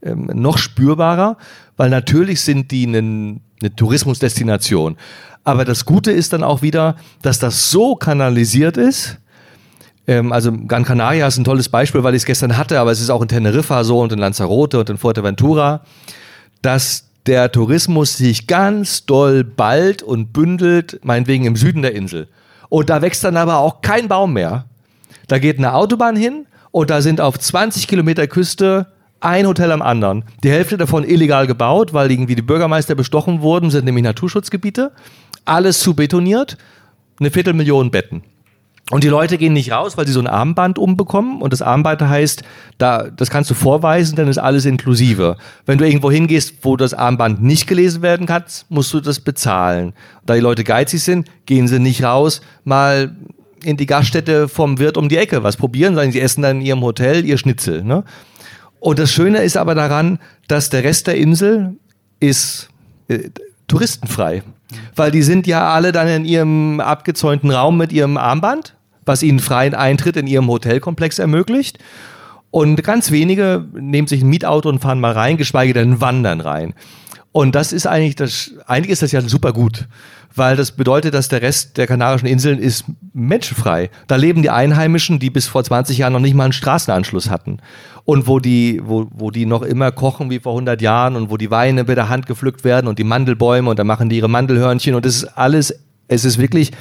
ähm, noch spürbarer, weil natürlich sind die eine, eine Tourismusdestination. Aber das Gute ist dann auch wieder, dass das so kanalisiert ist, ähm, also Gran Canaria ist ein tolles Beispiel, weil ich es gestern hatte, aber es ist auch in Teneriffa so und in Lanzarote und in Fuerteventura, dass der Tourismus sich ganz doll ballt und bündelt, meinetwegen im Süden der Insel. Und da wächst dann aber auch kein Baum mehr. Da geht eine Autobahn hin und da sind auf 20 Kilometer Küste ein Hotel am anderen. Die Hälfte davon illegal gebaut, weil irgendwie die Bürgermeister bestochen wurden, sind nämlich Naturschutzgebiete. Alles zu betoniert, eine Viertelmillion Betten. Und die Leute gehen nicht raus, weil sie so ein Armband umbekommen. Und das Armband heißt, da, das kannst du vorweisen, dann ist alles inklusive. Wenn du irgendwo hingehst, wo das Armband nicht gelesen werden kann, musst du das bezahlen. Da die Leute geizig sind, gehen sie nicht raus, mal in die Gaststätte vom Wirt um die Ecke was probieren, sondern sie essen dann in ihrem Hotel ihr Schnitzel. Ne? Und das Schöne ist aber daran, dass der Rest der Insel ist äh, touristenfrei. Weil die sind ja alle dann in ihrem abgezäunten Raum mit ihrem Armband was ihnen freien Eintritt in ihrem Hotelkomplex ermöglicht. Und ganz wenige nehmen sich ein Mietauto und fahren mal rein, geschweige denn wandern rein. Und das ist eigentlich das, eigentlich ist das ja super gut, weil das bedeutet, dass der Rest der Kanarischen Inseln ist menschenfrei. Da leben die Einheimischen, die bis vor 20 Jahren noch nicht mal einen Straßenanschluss hatten. Und wo die, wo, wo die noch immer kochen wie vor 100 Jahren und wo die Weine bei der Hand gepflückt werden und die Mandelbäume und da machen die ihre Mandelhörnchen und das ist alles, es ist wirklich,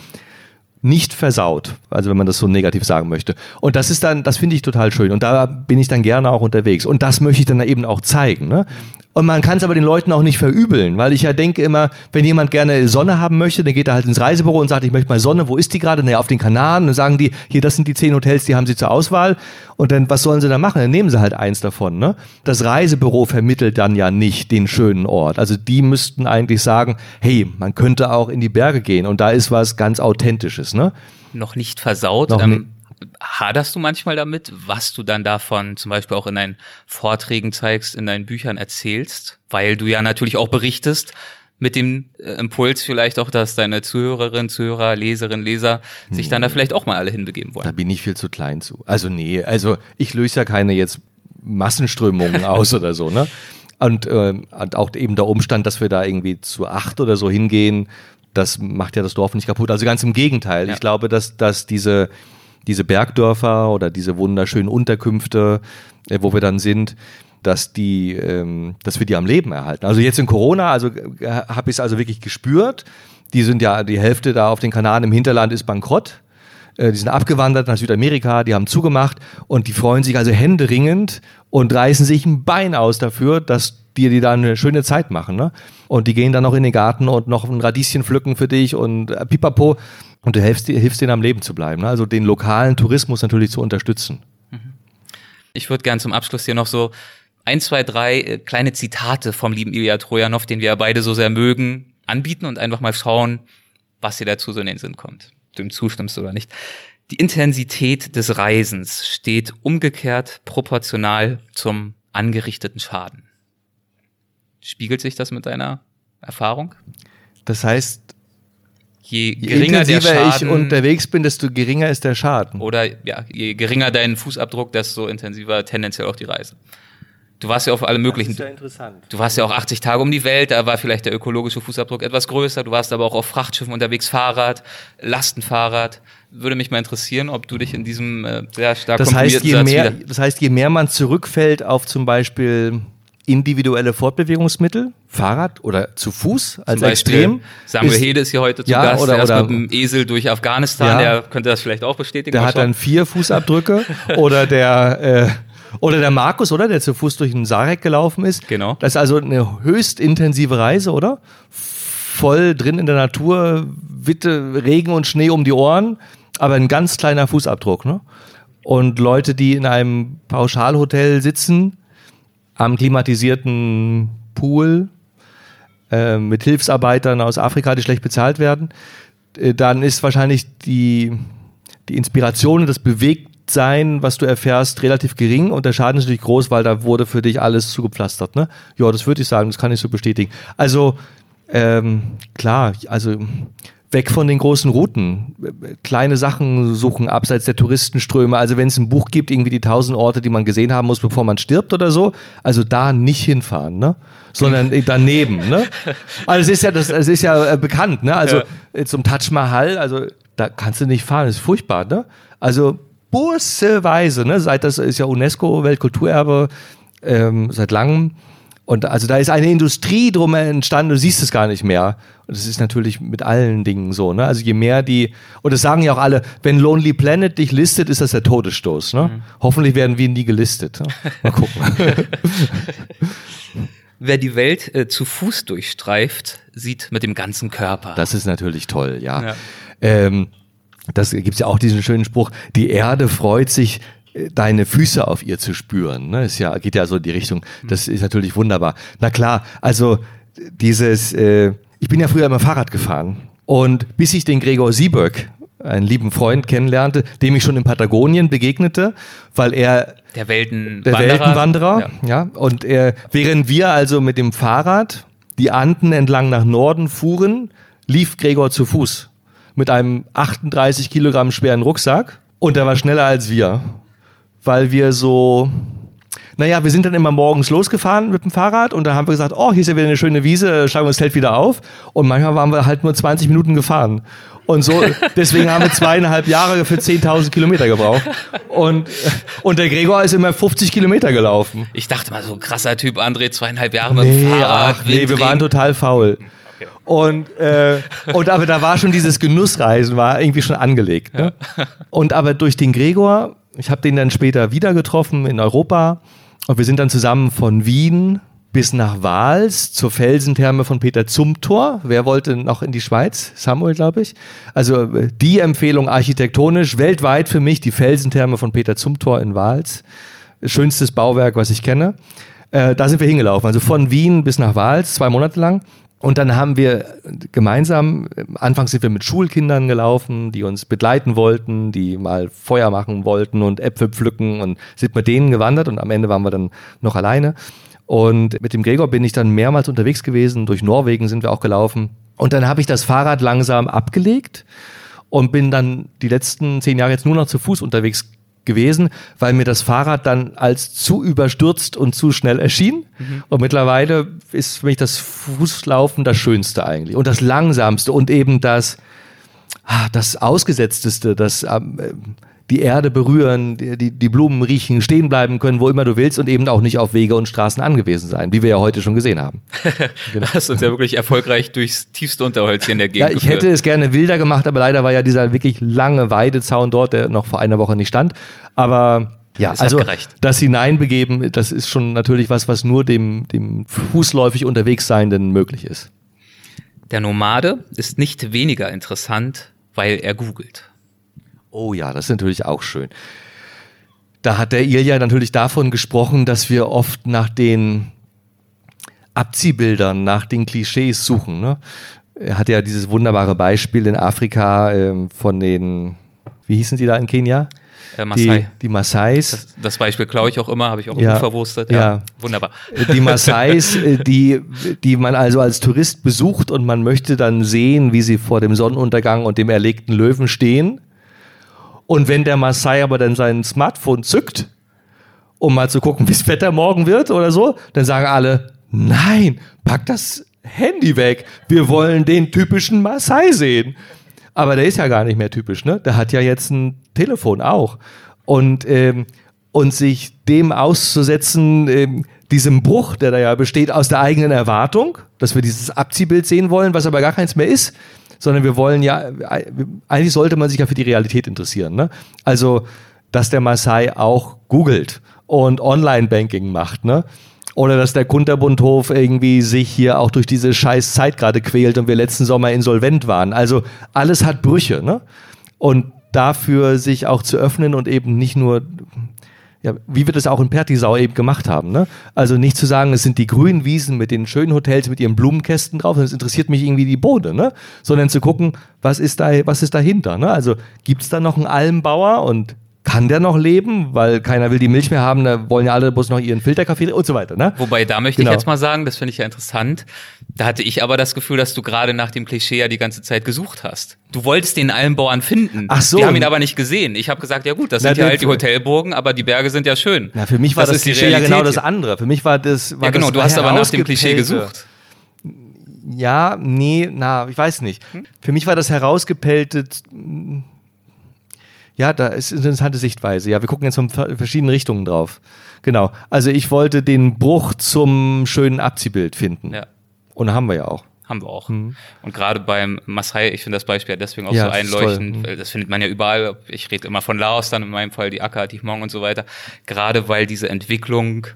nicht versaut. Also wenn man das so negativ sagen möchte. Und das ist dann, das finde ich total schön. Und da bin ich dann gerne auch unterwegs. Und das möchte ich dann eben auch zeigen. Ne? Und man kann es aber den Leuten auch nicht verübeln, weil ich ja denke immer, wenn jemand gerne Sonne haben möchte, dann geht er halt ins Reisebüro und sagt, ich möchte mal Sonne, wo ist die gerade? Naja, auf den Kanaren. Und dann sagen die, hier, das sind die zehn Hotels, die haben sie zur Auswahl. Und dann, was sollen sie da machen? Dann nehmen sie halt eins davon. Ne? Das Reisebüro vermittelt dann ja nicht den schönen Ort. Also die müssten eigentlich sagen, hey, man könnte auch in die Berge gehen und da ist was ganz Authentisches. Ne?
Noch nicht versaut.
Noch
ähm, haderst du manchmal damit, was du dann davon zum Beispiel auch in deinen Vorträgen zeigst, in deinen Büchern erzählst, weil du ja natürlich auch berichtest mit dem äh, Impuls vielleicht auch, dass deine Zuhörerinnen, Zuhörer, Leserinnen, Leser sich dann da vielleicht auch mal alle hinbegeben
Da
wollen.
bin ich viel zu klein zu. Also nee, also ich löse ja keine jetzt Massenströmungen [LAUGHS] aus oder so, ne? Und, ähm, und auch eben der Umstand, dass wir da irgendwie zu acht oder so hingehen, das macht ja das Dorf nicht kaputt. Also ganz im Gegenteil.
Ja.
Ich glaube, dass, dass diese, diese Bergdörfer oder diese wunderschönen Unterkünfte, äh, wo wir dann sind, dass die, ähm, dass wir die am Leben erhalten. Also jetzt in Corona, also äh, habe ich es also wirklich gespürt. Die sind ja die Hälfte da auf den Kanaren im Hinterland ist bankrott. Äh, Die sind abgewandert nach Südamerika, die haben zugemacht und die freuen sich also händeringend und reißen sich ein Bein aus dafür, dass die, die da eine schöne Zeit machen. Ne? Und die gehen dann noch in den Garten und noch ein Radieschen pflücken für dich und äh, pipapo. Und du hilfst, hilfst denen am Leben zu bleiben. Ne? Also den lokalen Tourismus natürlich zu unterstützen.
Ich würde gern zum Abschluss hier noch so ein, zwei, drei äh, kleine Zitate vom lieben Ilya Trojanow, den wir ja beide so sehr mögen, anbieten und einfach mal schauen, was dir dazu so in den Sinn kommt. Du ihm zustimmst oder nicht. Die Intensität des Reisens steht umgekehrt proportional zum angerichteten Schaden. Spiegelt sich das mit deiner Erfahrung?
Das heißt,
Je
je
geringer der
intensiver ich
Schaden
unterwegs bin, desto geringer ist der Schaden.
oder ja, je geringer dein Fußabdruck, desto intensiver tendenziell auch die Reise. Du warst ja auf alle möglichen
interessant.
Du warst ja auch 80 Tage um die Welt, da war vielleicht der ökologische Fußabdruck etwas größer. Du warst aber auch auf Frachtschiffen unterwegs, Fahrrad, Lastenfahrrad. Würde mich mal interessieren, ob du dich in diesem äh, sehr stark
Das heißt, je
Satz
mehr, das heißt, je mehr man zurückfällt auf zum Beispiel individuelle Fortbewegungsmittel, Fahrrad oder zu Fuß als
Beispiel
Extrem.
Samuel
ist-
Hede ist hier heute zu
Ja,
Gast,
oder- oder-
mit dem Esel durch Afghanistan,
Ja.
der könnte das vielleicht auch bestätigen.
Der hat dann vier Fußabdrücke [LAUGHS] oder der äh, oder der Markus, oder der zu Fuß durch den Sarek gelaufen ist.
Genau.
Das ist also eine höchst intensive Reise, oder? Voll drin in der Natur, Witte, Regen und Schnee um die Ohren, aber ein ganz kleiner Fußabdruck, ne? Und Leute, die in einem Pauschalhotel sitzen, am klimatisierten Pool, äh, mit Hilfsarbeitern aus Afrika, die schlecht bezahlt werden, äh, dann ist wahrscheinlich die, die Inspiration und das Bewegtsein, was du erfährst, relativ gering und der Schaden ist natürlich groß, weil da wurde für dich alles zugepflastert. Ne? Ja, das würde ich sagen, das kann ich so bestätigen. Also ähm, klar, also weg von den großen Routen, kleine Sachen suchen abseits der Touristenströme. Also wenn es ein Buch gibt, irgendwie die tausend Orte, die man gesehen haben muss, bevor man stirbt oder so, also da nicht hinfahren, ne? sondern [LAUGHS] daneben. Ne? Also es ist ja, das, es ist ja äh, bekannt, ne? also äh, zum Taj Mahal, also da kannst du nicht fahren, das ist furchtbar. Ne? Also busseweise, ne? seit das ist ja UNESCO Weltkulturerbe ähm, seit langem. Und also da ist eine Industrie drum entstanden, du siehst es gar nicht mehr. Und das ist natürlich mit allen Dingen so. Ne? Also je mehr die, und das sagen ja auch alle, wenn Lonely Planet dich listet, ist das der Todesstoß. Ne? Hoffentlich werden wir nie gelistet. Ne? Mal gucken. [LAUGHS]
Wer die Welt äh, zu Fuß durchstreift, sieht mit dem ganzen Körper.
Das ist natürlich toll, ja.
Ja.
Ähm, das gibt's ja auch diesen schönen Spruch, die Erde freut sich, deine Füße auf ihr zu spüren. Ne? Ist ja, geht ja so in die Richtung. Das ist natürlich wunderbar. Na klar, also dieses, äh, ich bin ja früher immer Fahrrad gefahren. Und bis ich den Gregor Sieberg, einen lieben Freund, kennenlernte, dem ich schon in Patagonien begegnete, weil er
der Weltenwanderer.
der Weltenwanderer,
Ja.
ja. Und äh, während wir also mit dem Fahrrad die Anden entlang nach Norden fuhren, lief Gregor zu Fuß mit einem 38 Kilogramm schweren Rucksack und er war schneller als wir, weil wir so naja, wir sind dann immer morgens losgefahren mit dem Fahrrad und dann haben wir gesagt, oh, hier ist ja wieder eine schöne Wiese, schlagen wir das Zelt wieder auf. Und manchmal waren wir halt nur 20 Minuten gefahren. Und so, [LAUGHS] deswegen haben wir zweieinhalb Jahre für 10.000 Kilometer gebraucht. Und, und der Gregor ist immer 50 Kilometer gelaufen.
Ich dachte mal, so ein krasser Typ, André, zweieinhalb Jahre mit dem Fahrrad.
ach, nee, wir waren total faul. Und, äh, und aber da war schon dieses Genussreisen, war irgendwie schon angelegt. Ne? Und aber durch den Gregor, ich habe den dann später wieder getroffen in Europa und wir sind dann zusammen von Wien bis nach Wals zur Felsentherme von Peter Zumthor. Wer wollte noch in die Schweiz? Samuel, glaube ich. Also äh, die Empfehlung architektonisch weltweit für mich, die Felsentherme von Peter Zumthor in Wals. Schönstes Bauwerk, was ich kenne. Äh, da sind wir hingelaufen, also von Wien bis nach Wals, zwei Monate lang. Und dann haben wir gemeinsam, anfangs sind wir mit Schulkindern gelaufen, die uns begleiten wollten, die mal Feuer machen wollten und Äpfel pflücken und sind mit denen gewandert und am Ende waren wir dann noch alleine. Und mit dem Gregor bin ich dann mehrmals unterwegs gewesen, durch Norwegen sind wir auch gelaufen. Und dann habe ich das Fahrrad langsam abgelegt und bin dann die letzten zehn Jahre jetzt nur noch zu Fuß unterwegs gewesen, weil mir das Fahrrad dann als zu überstürzt und zu schnell erschien. Mhm. Und mittlerweile ist für mich das Fußlaufen das Schönste eigentlich und das Langsamste und eben das, ah, das Ausgesetzteste, das ähm, die Erde berühren, die, die Blumen riechen, stehen bleiben können, wo immer du willst und eben auch nicht auf Wege und Straßen angewiesen sein, wie wir ja heute schon gesehen haben. [LAUGHS]
genau. Hast uns ja wirklich erfolgreich durchs tiefste Unterholz hier in der Gegend
Ja, ich geführt. hätte es gerne wilder gemacht, aber leider war ja dieser wirklich lange Weidezaun dort, der noch vor einer Woche nicht stand. Aber ja, das also das Hineinbegeben, das ist schon natürlich was, was nur dem, dem fußläufig unterwegs Seienden möglich ist.
Der Nomade ist nicht weniger interessant, weil er googelt.
Oh ja, das ist natürlich auch schön. Da hat der Ilja natürlich davon gesprochen, dass wir oft nach den Abziehbildern, nach den Klischees suchen. Ne? Er hat ja dieses wunderbare Beispiel in Afrika äh, von den, wie hießen die da in Kenia?
Äh, Maasai.
Die, die Maasais.
Das, das Beispiel klaue ich auch immer, habe ich auch
ja,
verwurstet.
Ja, ja,
wunderbar.
Die Maasais, [LAUGHS] äh, die, die man also als Tourist besucht und man möchte dann sehen, wie sie vor dem Sonnenuntergang und dem erlegten Löwen stehen. Und wenn der Maasai aber dann sein Smartphone zückt, um mal zu gucken, [LAUGHS] wie das Wetter morgen wird oder so, dann sagen alle, nein, pack das Handy weg. Wir wollen den typischen Maasai sehen. Aber der ist ja gar nicht mehr typisch, ne? Der hat ja jetzt ein Telefon auch. Und, ähm, und sich dem auszusetzen, ähm, diesem Bruch, der da ja besteht, aus der eigenen Erwartung, dass wir dieses Abziehbild sehen wollen, was aber gar keins mehr ist, sondern wir wollen ja, eigentlich sollte man sich ja für die Realität interessieren. Ne? Also, dass der Maasai auch googelt und Online-Banking macht, ne? Oder dass der Kunterbundhof irgendwie sich hier auch durch diese scheiß Zeit gerade quält und wir letzten Sommer insolvent waren. Also alles hat Brüche, ne? Und dafür sich auch zu öffnen und eben nicht nur ja, wie wir das auch in Pertisau eben gemacht haben. Ne? Also nicht zu sagen, es sind die grünen Wiesen mit den schönen Hotels mit ihren Blumenkästen drauf, sondern es interessiert mich irgendwie die Bohne, ne? sondern zu gucken, was ist da, was ist dahinter. Ne? Also gibt es da noch einen Almbauer und kann der noch leben? Weil keiner will die Milch mehr haben, da wollen ja alle bloß noch ihren Filterkaffee und so weiter. Ne?
Wobei, da möchte genau. ich jetzt mal sagen, das finde ich ja interessant. Da hatte ich aber das Gefühl, dass du gerade nach dem Klischee ja die ganze Zeit gesucht hast. Du wolltest den Almbauern finden.
Ach so.
Die haben ihn aber nicht gesehen. Ich habe gesagt, ja gut, das sind ja halt die Hotelburgen, aber die Berge sind ja schön.
Na, für mich war das, das Klischee ja genau das andere. Für mich war das. War
ja, genau,
das
du hast aber nach dem Klischee gesucht.
Ja, nee, na, ich weiß nicht. Hm? Für mich war das herausgepellte ja, da ist eine interessante Sichtweise. Ja, wir gucken jetzt von verschiedenen Richtungen drauf. Genau. Also ich wollte den Bruch zum schönen Abziehbild finden. Ja. Und haben wir ja auch.
Haben wir auch. Mhm. Und gerade beim Masai, ich finde das Beispiel deswegen auch ja, so einleuchtend. Das, mhm. das findet man ja überall. Ich rede immer von Laos, dann in meinem Fall die Akka, die Hmong und so weiter. Gerade weil diese Entwicklung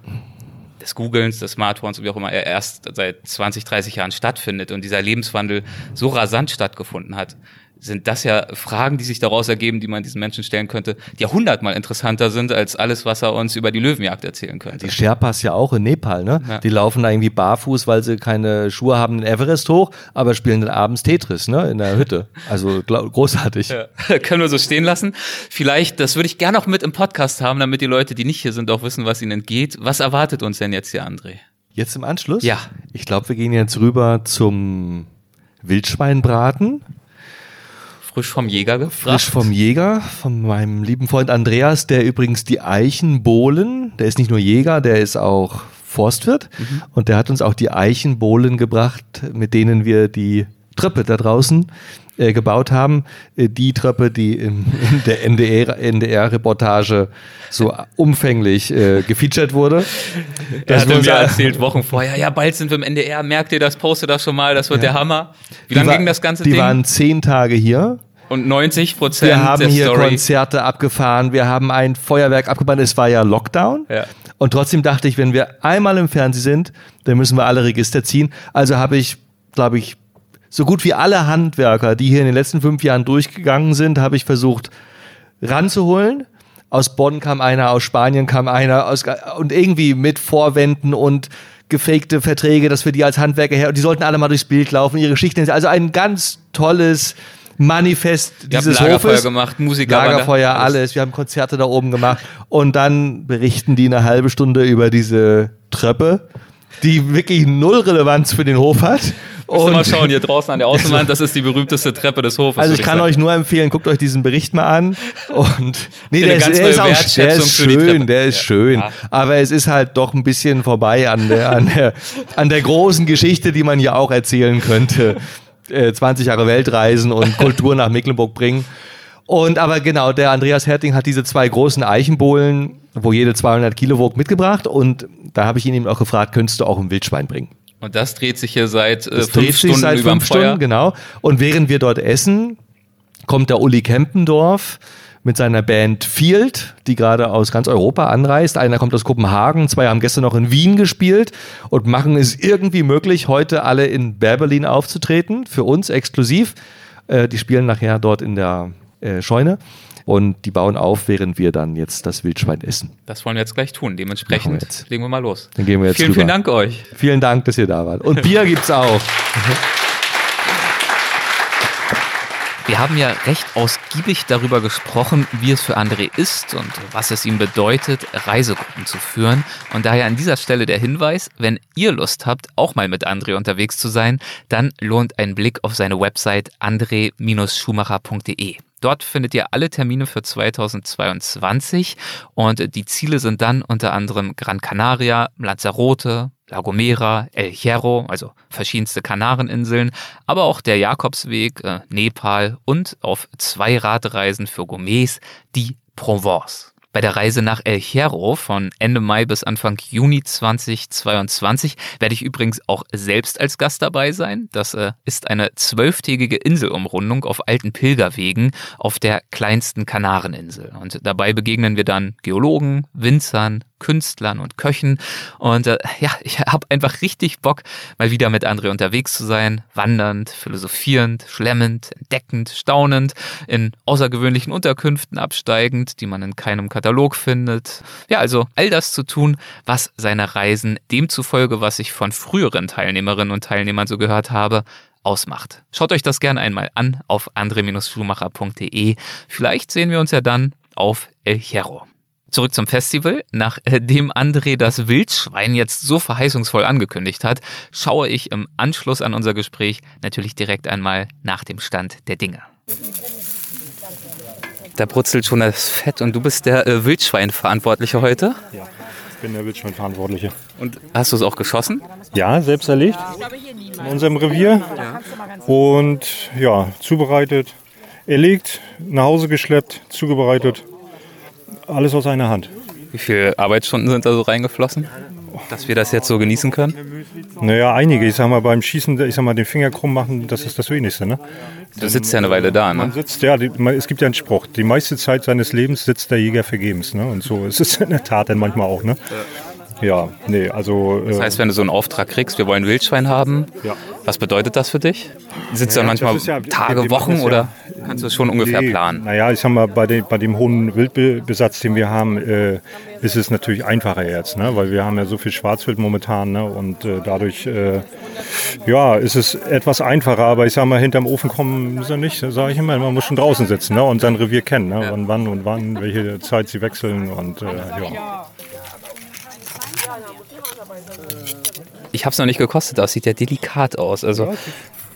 des Googlens, des Smartphones und wie auch immer erst seit 20, 30 Jahren stattfindet und dieser Lebenswandel so rasant stattgefunden hat, sind das ja Fragen, die sich daraus ergeben, die man diesen Menschen stellen könnte, die ja hundertmal interessanter sind als alles, was er uns über die Löwenjagd erzählen könnte.
Die Sherpas ja auch in Nepal, ne? Ja. Die laufen da irgendwie barfuß, weil sie keine Schuhe haben, den Everest hoch, aber spielen dann abends Tetris, ne? In der Hütte. Also großartig. Ja. [LAUGHS]
Können wir so stehen lassen. Vielleicht, das würde ich gerne auch mit im Podcast haben, damit die Leute, die nicht hier sind, auch wissen, was ihnen entgeht. Was erwartet uns denn jetzt hier, André?
Jetzt im Anschluss?
Ja.
Ich glaube, wir gehen jetzt rüber zum Wildschweinbraten
frisch vom Jäger gefragt.
Frisch vom Jäger, von meinem lieben Freund Andreas, der übrigens die Eichenbohlen, der ist nicht nur Jäger, der ist auch Forstwirt mhm. und der hat uns auch die Eichenbohlen gebracht, mit denen wir die Treppe da draußen äh, gebaut haben. Äh, die Treppe, die in, in der NDR-Reportage NDR so umfänglich äh, gefeatured wurde.
Das hat mir [LAUGHS] erzählt Wochen vorher, ja, bald sind wir im NDR, merkt ihr das, poste das schon mal, das wird ja. der Hammer. Wie lange ging das ganze
die
Ding?
Die waren zehn Tage hier
Und 90 Prozent
Wir haben hier
Story.
Konzerte abgefahren, wir haben ein Feuerwerk abgebrannt. Es war ja Lockdown.
Ja.
Und trotzdem dachte ich, wenn wir einmal im Fernsehen sind, dann müssen wir alle Register ziehen. Also habe ich, glaube ich, so gut wie alle Handwerker, die hier in den letzten fünf Jahren durchgegangen sind, habe ich versucht ranzuholen. Aus Bonn kam einer, aus Spanien kam einer, aus, und irgendwie mit Vorwänden und gefakte Verträge, dass wir die als Handwerker her, und die sollten alle mal durchs Bild laufen, ihre Geschichten. Also ein ganz tolles Manifest
habt
dieses
Lagerfeuer
Hofes.
gemacht, Musiker.
Lagerfeuer, alles. Wir haben Konzerte da oben gemacht. Und dann berichten die eine halbe Stunde über diese Treppe, die wirklich null Relevanz für den Hof hat.
Ihr mal
Und
schauen, hier draußen an der [LAUGHS] Außenwand, das ist die berühmteste Treppe des Hofes.
also ich kann
sagen.
euch nur empfehlen, guckt euch diesen Bericht mal an. Und nee, der ist, der ist auch der ist schön, der ist
Ja.
schön. Aber es ist halt doch ein bisschen vorbei an der, an der, an der großen Geschichte, die man hier auch erzählen könnte. Äh, 20 Jahre Weltreisen und [LAUGHS] Kultur nach Mecklenburg bringen. Und aber genau, der Andreas Herting hat diese zwei großen Eichenbohlen, wo jede 200 Kilo wog, mitgebracht. Und da habe ich ihn eben auch gefragt, könntest du auch ein Wildschwein bringen?
Und das dreht sich hier seit äh,
Das
fünf
dreht sich
Stunden
seit
überm
fünf
Feuer.
Stunden, genau. Und während wir dort essen, kommt der Uli Kempendorf mit seiner Band Field, die gerade aus ganz Europa anreist. Einer kommt aus Kopenhagen, zwei haben gestern noch in Wien gespielt und machen es irgendwie möglich, heute alle in Berlin aufzutreten, für uns exklusiv. Äh, die spielen nachher dort in der äh, Scheune und die bauen auf, während wir dann jetzt das Wildschwein essen.
Das wollen wir jetzt gleich tun. Dementsprechend
wir
legen wir mal los.
Dann gehen wir jetzt
Vielen,
rüber.
vielen Dank euch.
Vielen Dank, dass ihr da wart. Und Bier gibt's auch. [LAUGHS]
Wir haben ja recht ausgiebig darüber gesprochen, wie es für André ist und was es ihm bedeutet, Reisegruppen zu führen. Und daher an dieser Stelle der Hinweis, wenn ihr Lust habt, auch mal mit André unterwegs zu sein, dann lohnt ein Blick auf seine Website andre-schumacher.de. Dort findet ihr alle Termine für 2022 und die Ziele sind dann unter anderem Gran Canaria, Lanzarote, La Gomera, El Hierro, also verschiedenste Kanareninseln, aber auch der Jakobsweg, äh, Nepal und auf zwei Radreisen für Gourmets die Provence. Bei der Reise nach El Hierro von Ende Mai bis Anfang Juni 2022 werde ich übrigens auch selbst als Gast dabei sein. Das äh, ist eine zwölftägige Inselumrundung auf alten Pilgerwegen auf der kleinsten Kanareninsel. Und dabei begegnen wir dann Geologen, Winzern, Künstlern und Köchen. Und äh, ja, ich habe einfach richtig Bock, mal wieder mit André unterwegs zu sein, wandernd, philosophierend, schlemmend, entdeckend, staunend, in außergewöhnlichen Unterkünften absteigend, die man in keinem Katalog findet. Ja, also all das zu tun, was seine Reisen demzufolge, was ich von früheren Teilnehmerinnen und Teilnehmern so gehört habe, ausmacht. Schaut euch das gerne einmal an auf andre-schumacher.de. Vielleicht sehen wir uns ja dann auf El Hierro. Zurück zum Festival. Nachdem André das Wildschwein jetzt so verheißungsvoll angekündigt hat, schaue ich im Anschluss an unser Gespräch natürlich direkt einmal nach dem Stand der Dinge. Da brutzelt schon das Fett und du bist der äh, Wildschweinverantwortliche heute.
Ja, ich bin der Wildschweinverantwortliche.
Und hast du es auch geschossen?
Ja, selbst erlegt. In unserem Revier. Und ja, zubereitet, erlegt, nach Hause geschleppt, zubereitet. Alles aus einer Hand.
Wie viele Arbeitsstunden sind da so reingeflossen, dass wir das jetzt so genießen können?
Naja, einige. Ich sag mal, beim Schießen, ich sag mal, den Finger krumm machen, das ist das Wenigste. Ne?
Du sitzt ja eine Weile da,
Man
ne?
sitzt, ja, die, man, es gibt ja einen Spruch, die meiste Zeit seines Lebens sitzt der Jäger vergebens. Ne? Und so ist es in der Tat dann manchmal auch. Ne? Ja, nee, also.
Das heißt, wenn du so einen Auftrag kriegst, wir wollen Wildschwein haben,
Ja.
was bedeutet das für dich? Sitzt du dann
das
manchmal
ist ja-
Tage, Wochen
das
oder kannst du es schon ungefähr
Nee,
planen?
Naja, ich sag mal, bei, dem- bei dem hohen Wildbesatz, den wir haben, äh, ist es natürlich einfacher jetzt, ne? weil wir haben ja so viel Schwarzwild momentan ne? und äh, dadurch äh, ja, ist es etwas einfacher, aber ich sag mal, hinterm Ofen kommen sie nicht, sage ich immer, man muss schon draußen sitzen ne? und sein Revier kennen, ne? wann, wann und wann, welche Zeit sie wechseln und äh, ja.
Ich habe es noch nicht gekostet, das sieht ja delikat aus. Also,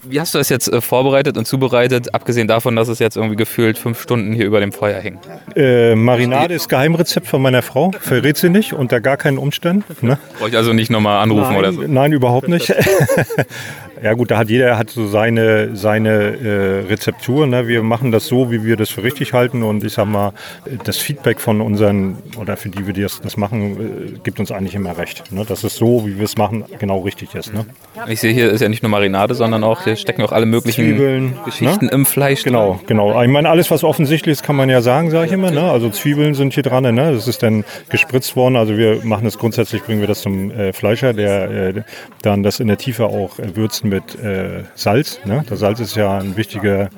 wie hast du das jetzt äh, vorbereitet und zubereitet, abgesehen davon, dass es jetzt irgendwie gefühlt fünf Stunden hier über dem Feuer hing?
Äh, Marinade ist Geheimrezept von meiner Frau, verrät sie nicht, unter gar keinen Umständen. Ne?
Brauche ich also nicht nochmal anrufen
nein,
oder so?
Nein, überhaupt nicht. [LAUGHS] Ja gut, da hat jeder hat so seine, seine äh, Rezeptur. Ne? Wir machen das so, wie wir das für richtig halten. Und ich sag mal, das Feedback von unseren, oder für die wir das, das machen, äh, gibt uns eigentlich immer recht. Ne? Dass es so, wie wir es machen, genau richtig ist. Ne?
Ich sehe hier ist ja nicht nur Marinade, sondern auch hier stecken auch alle möglichen
Zwiebeln,
Geschichten
ne?
im Fleisch. drin.
Genau, genau. Ich meine, alles, was offensichtlich ist, kann man ja sagen, sage ich immer. Ne? Also Zwiebeln sind hier dran. Ne? Das ist dann gespritzt worden. Also wir machen das grundsätzlich, bringen wir das zum äh, Fleischer, der äh, dann das in der Tiefe auch würzt mit äh, Salz. Ne? Das Salz ist ja ein wichtiger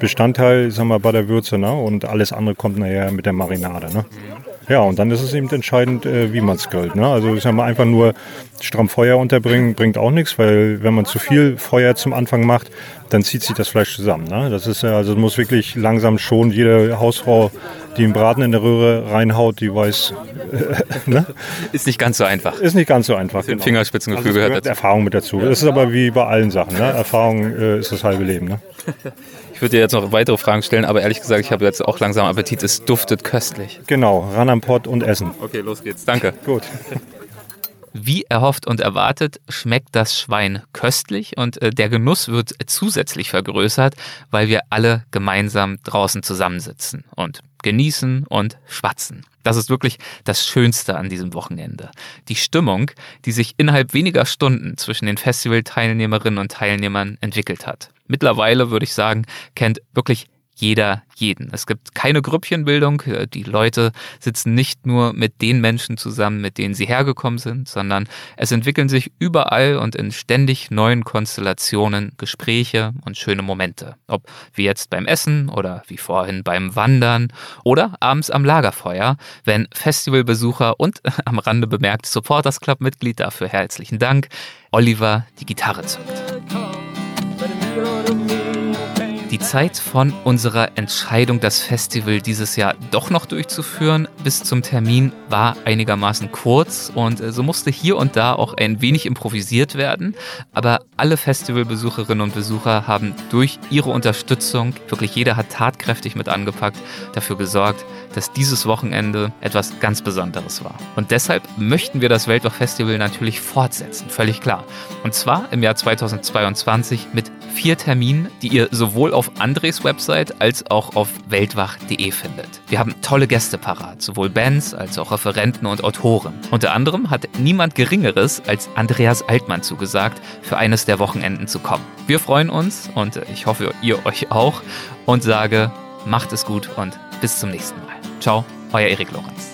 Bestandteil, sagen wir, bei der Würze. Ne? Und alles andere kommt nachher mit der Marinade. Ne? Ja, und dann ist es eben entscheidend, äh, wie man es grillt. Ne? Also ich sag mal, einfach nur stramm Feuer unterbringen bringt auch nichts, weil wenn man zu viel Feuer zum Anfang macht, dann zieht sich das Fleisch zusammen. Ne? Das ist ja, also muss wirklich langsam schon jede Hausfrau, die einen Braten in der Röhre reinhaut, die weiß, [LAUGHS] ne?
Ist nicht ganz so einfach.
ist nicht ganz so einfach.
Ein Fingerspitzengefühl
Also
gehört dazu.
Erfahrung mit dazu. Das ist aber wie bei allen Sachen. Ne? Erfahrung äh, ist das halbe Leben. [LAUGHS]
Ich würde dir jetzt noch weitere Fragen stellen, aber ehrlich gesagt, ich habe jetzt auch langsam Appetit. Es duftet köstlich.
Genau, ran am Pott und essen.
Okay, los geht's. Danke.
Gut. [LAUGHS]
Wie erhofft und erwartet, schmeckt das Schwein köstlich und äh, der Genuss wird zusätzlich vergrößert, weil wir alle gemeinsam draußen zusammensitzen und genießen und schwatzen. Das ist wirklich das Schönste an diesem Wochenende. Die Stimmung, die sich innerhalb weniger Stunden zwischen den Festivalteilnehmerinnen und Teilnehmern entwickelt hat. Mittlerweile würde ich sagen, kennt wirklich jeder jeden. Es gibt keine Grüppchenbildung. Die Leute sitzen nicht nur mit den Menschen zusammen, mit denen sie hergekommen sind, sondern es entwickeln sich überall und in ständig neuen Konstellationen Gespräche und schöne Momente. Ob wie jetzt beim Essen oder wie vorhin beim Wandern oder abends am Lagerfeuer, wenn Festivalbesucher und [LAUGHS] am Rande bemerkt Supporters Club Mitglied, dafür herzlichen Dank, Oliver die Gitarre zückt. Die Zeit von unserer Entscheidung, das Festival dieses Jahr doch noch durchzuführen, bis zum Termin war einigermaßen kurz und äh, so musste hier und da auch ein wenig improvisiert werden. Aber alle Festivalbesucherinnen und Besucher haben durch ihre Unterstützung, wirklich jeder hat tatkräftig mit angepackt, dafür gesorgt, dass dieses Wochenende etwas ganz Besonderes war. Und deshalb möchten wir das Weltwach-Festival natürlich fortsetzen, völlig klar. Und zwar im Jahr 2022 mit vier Terminen, die ihr sowohl auf Andres Website als auch auf weltwach.de findet. Wir haben tolle Gäste parat, sowohl Bands als auch Referenten und Autoren. Unter anderem hat niemand Geringeres als Andreas Altmann zugesagt, für eines der Wochenenden zu kommen. Wir freuen uns und ich hoffe, ihr euch auch und sage, macht es gut und bis zum nächsten Mal. Ciao, euer Erik Lorenz.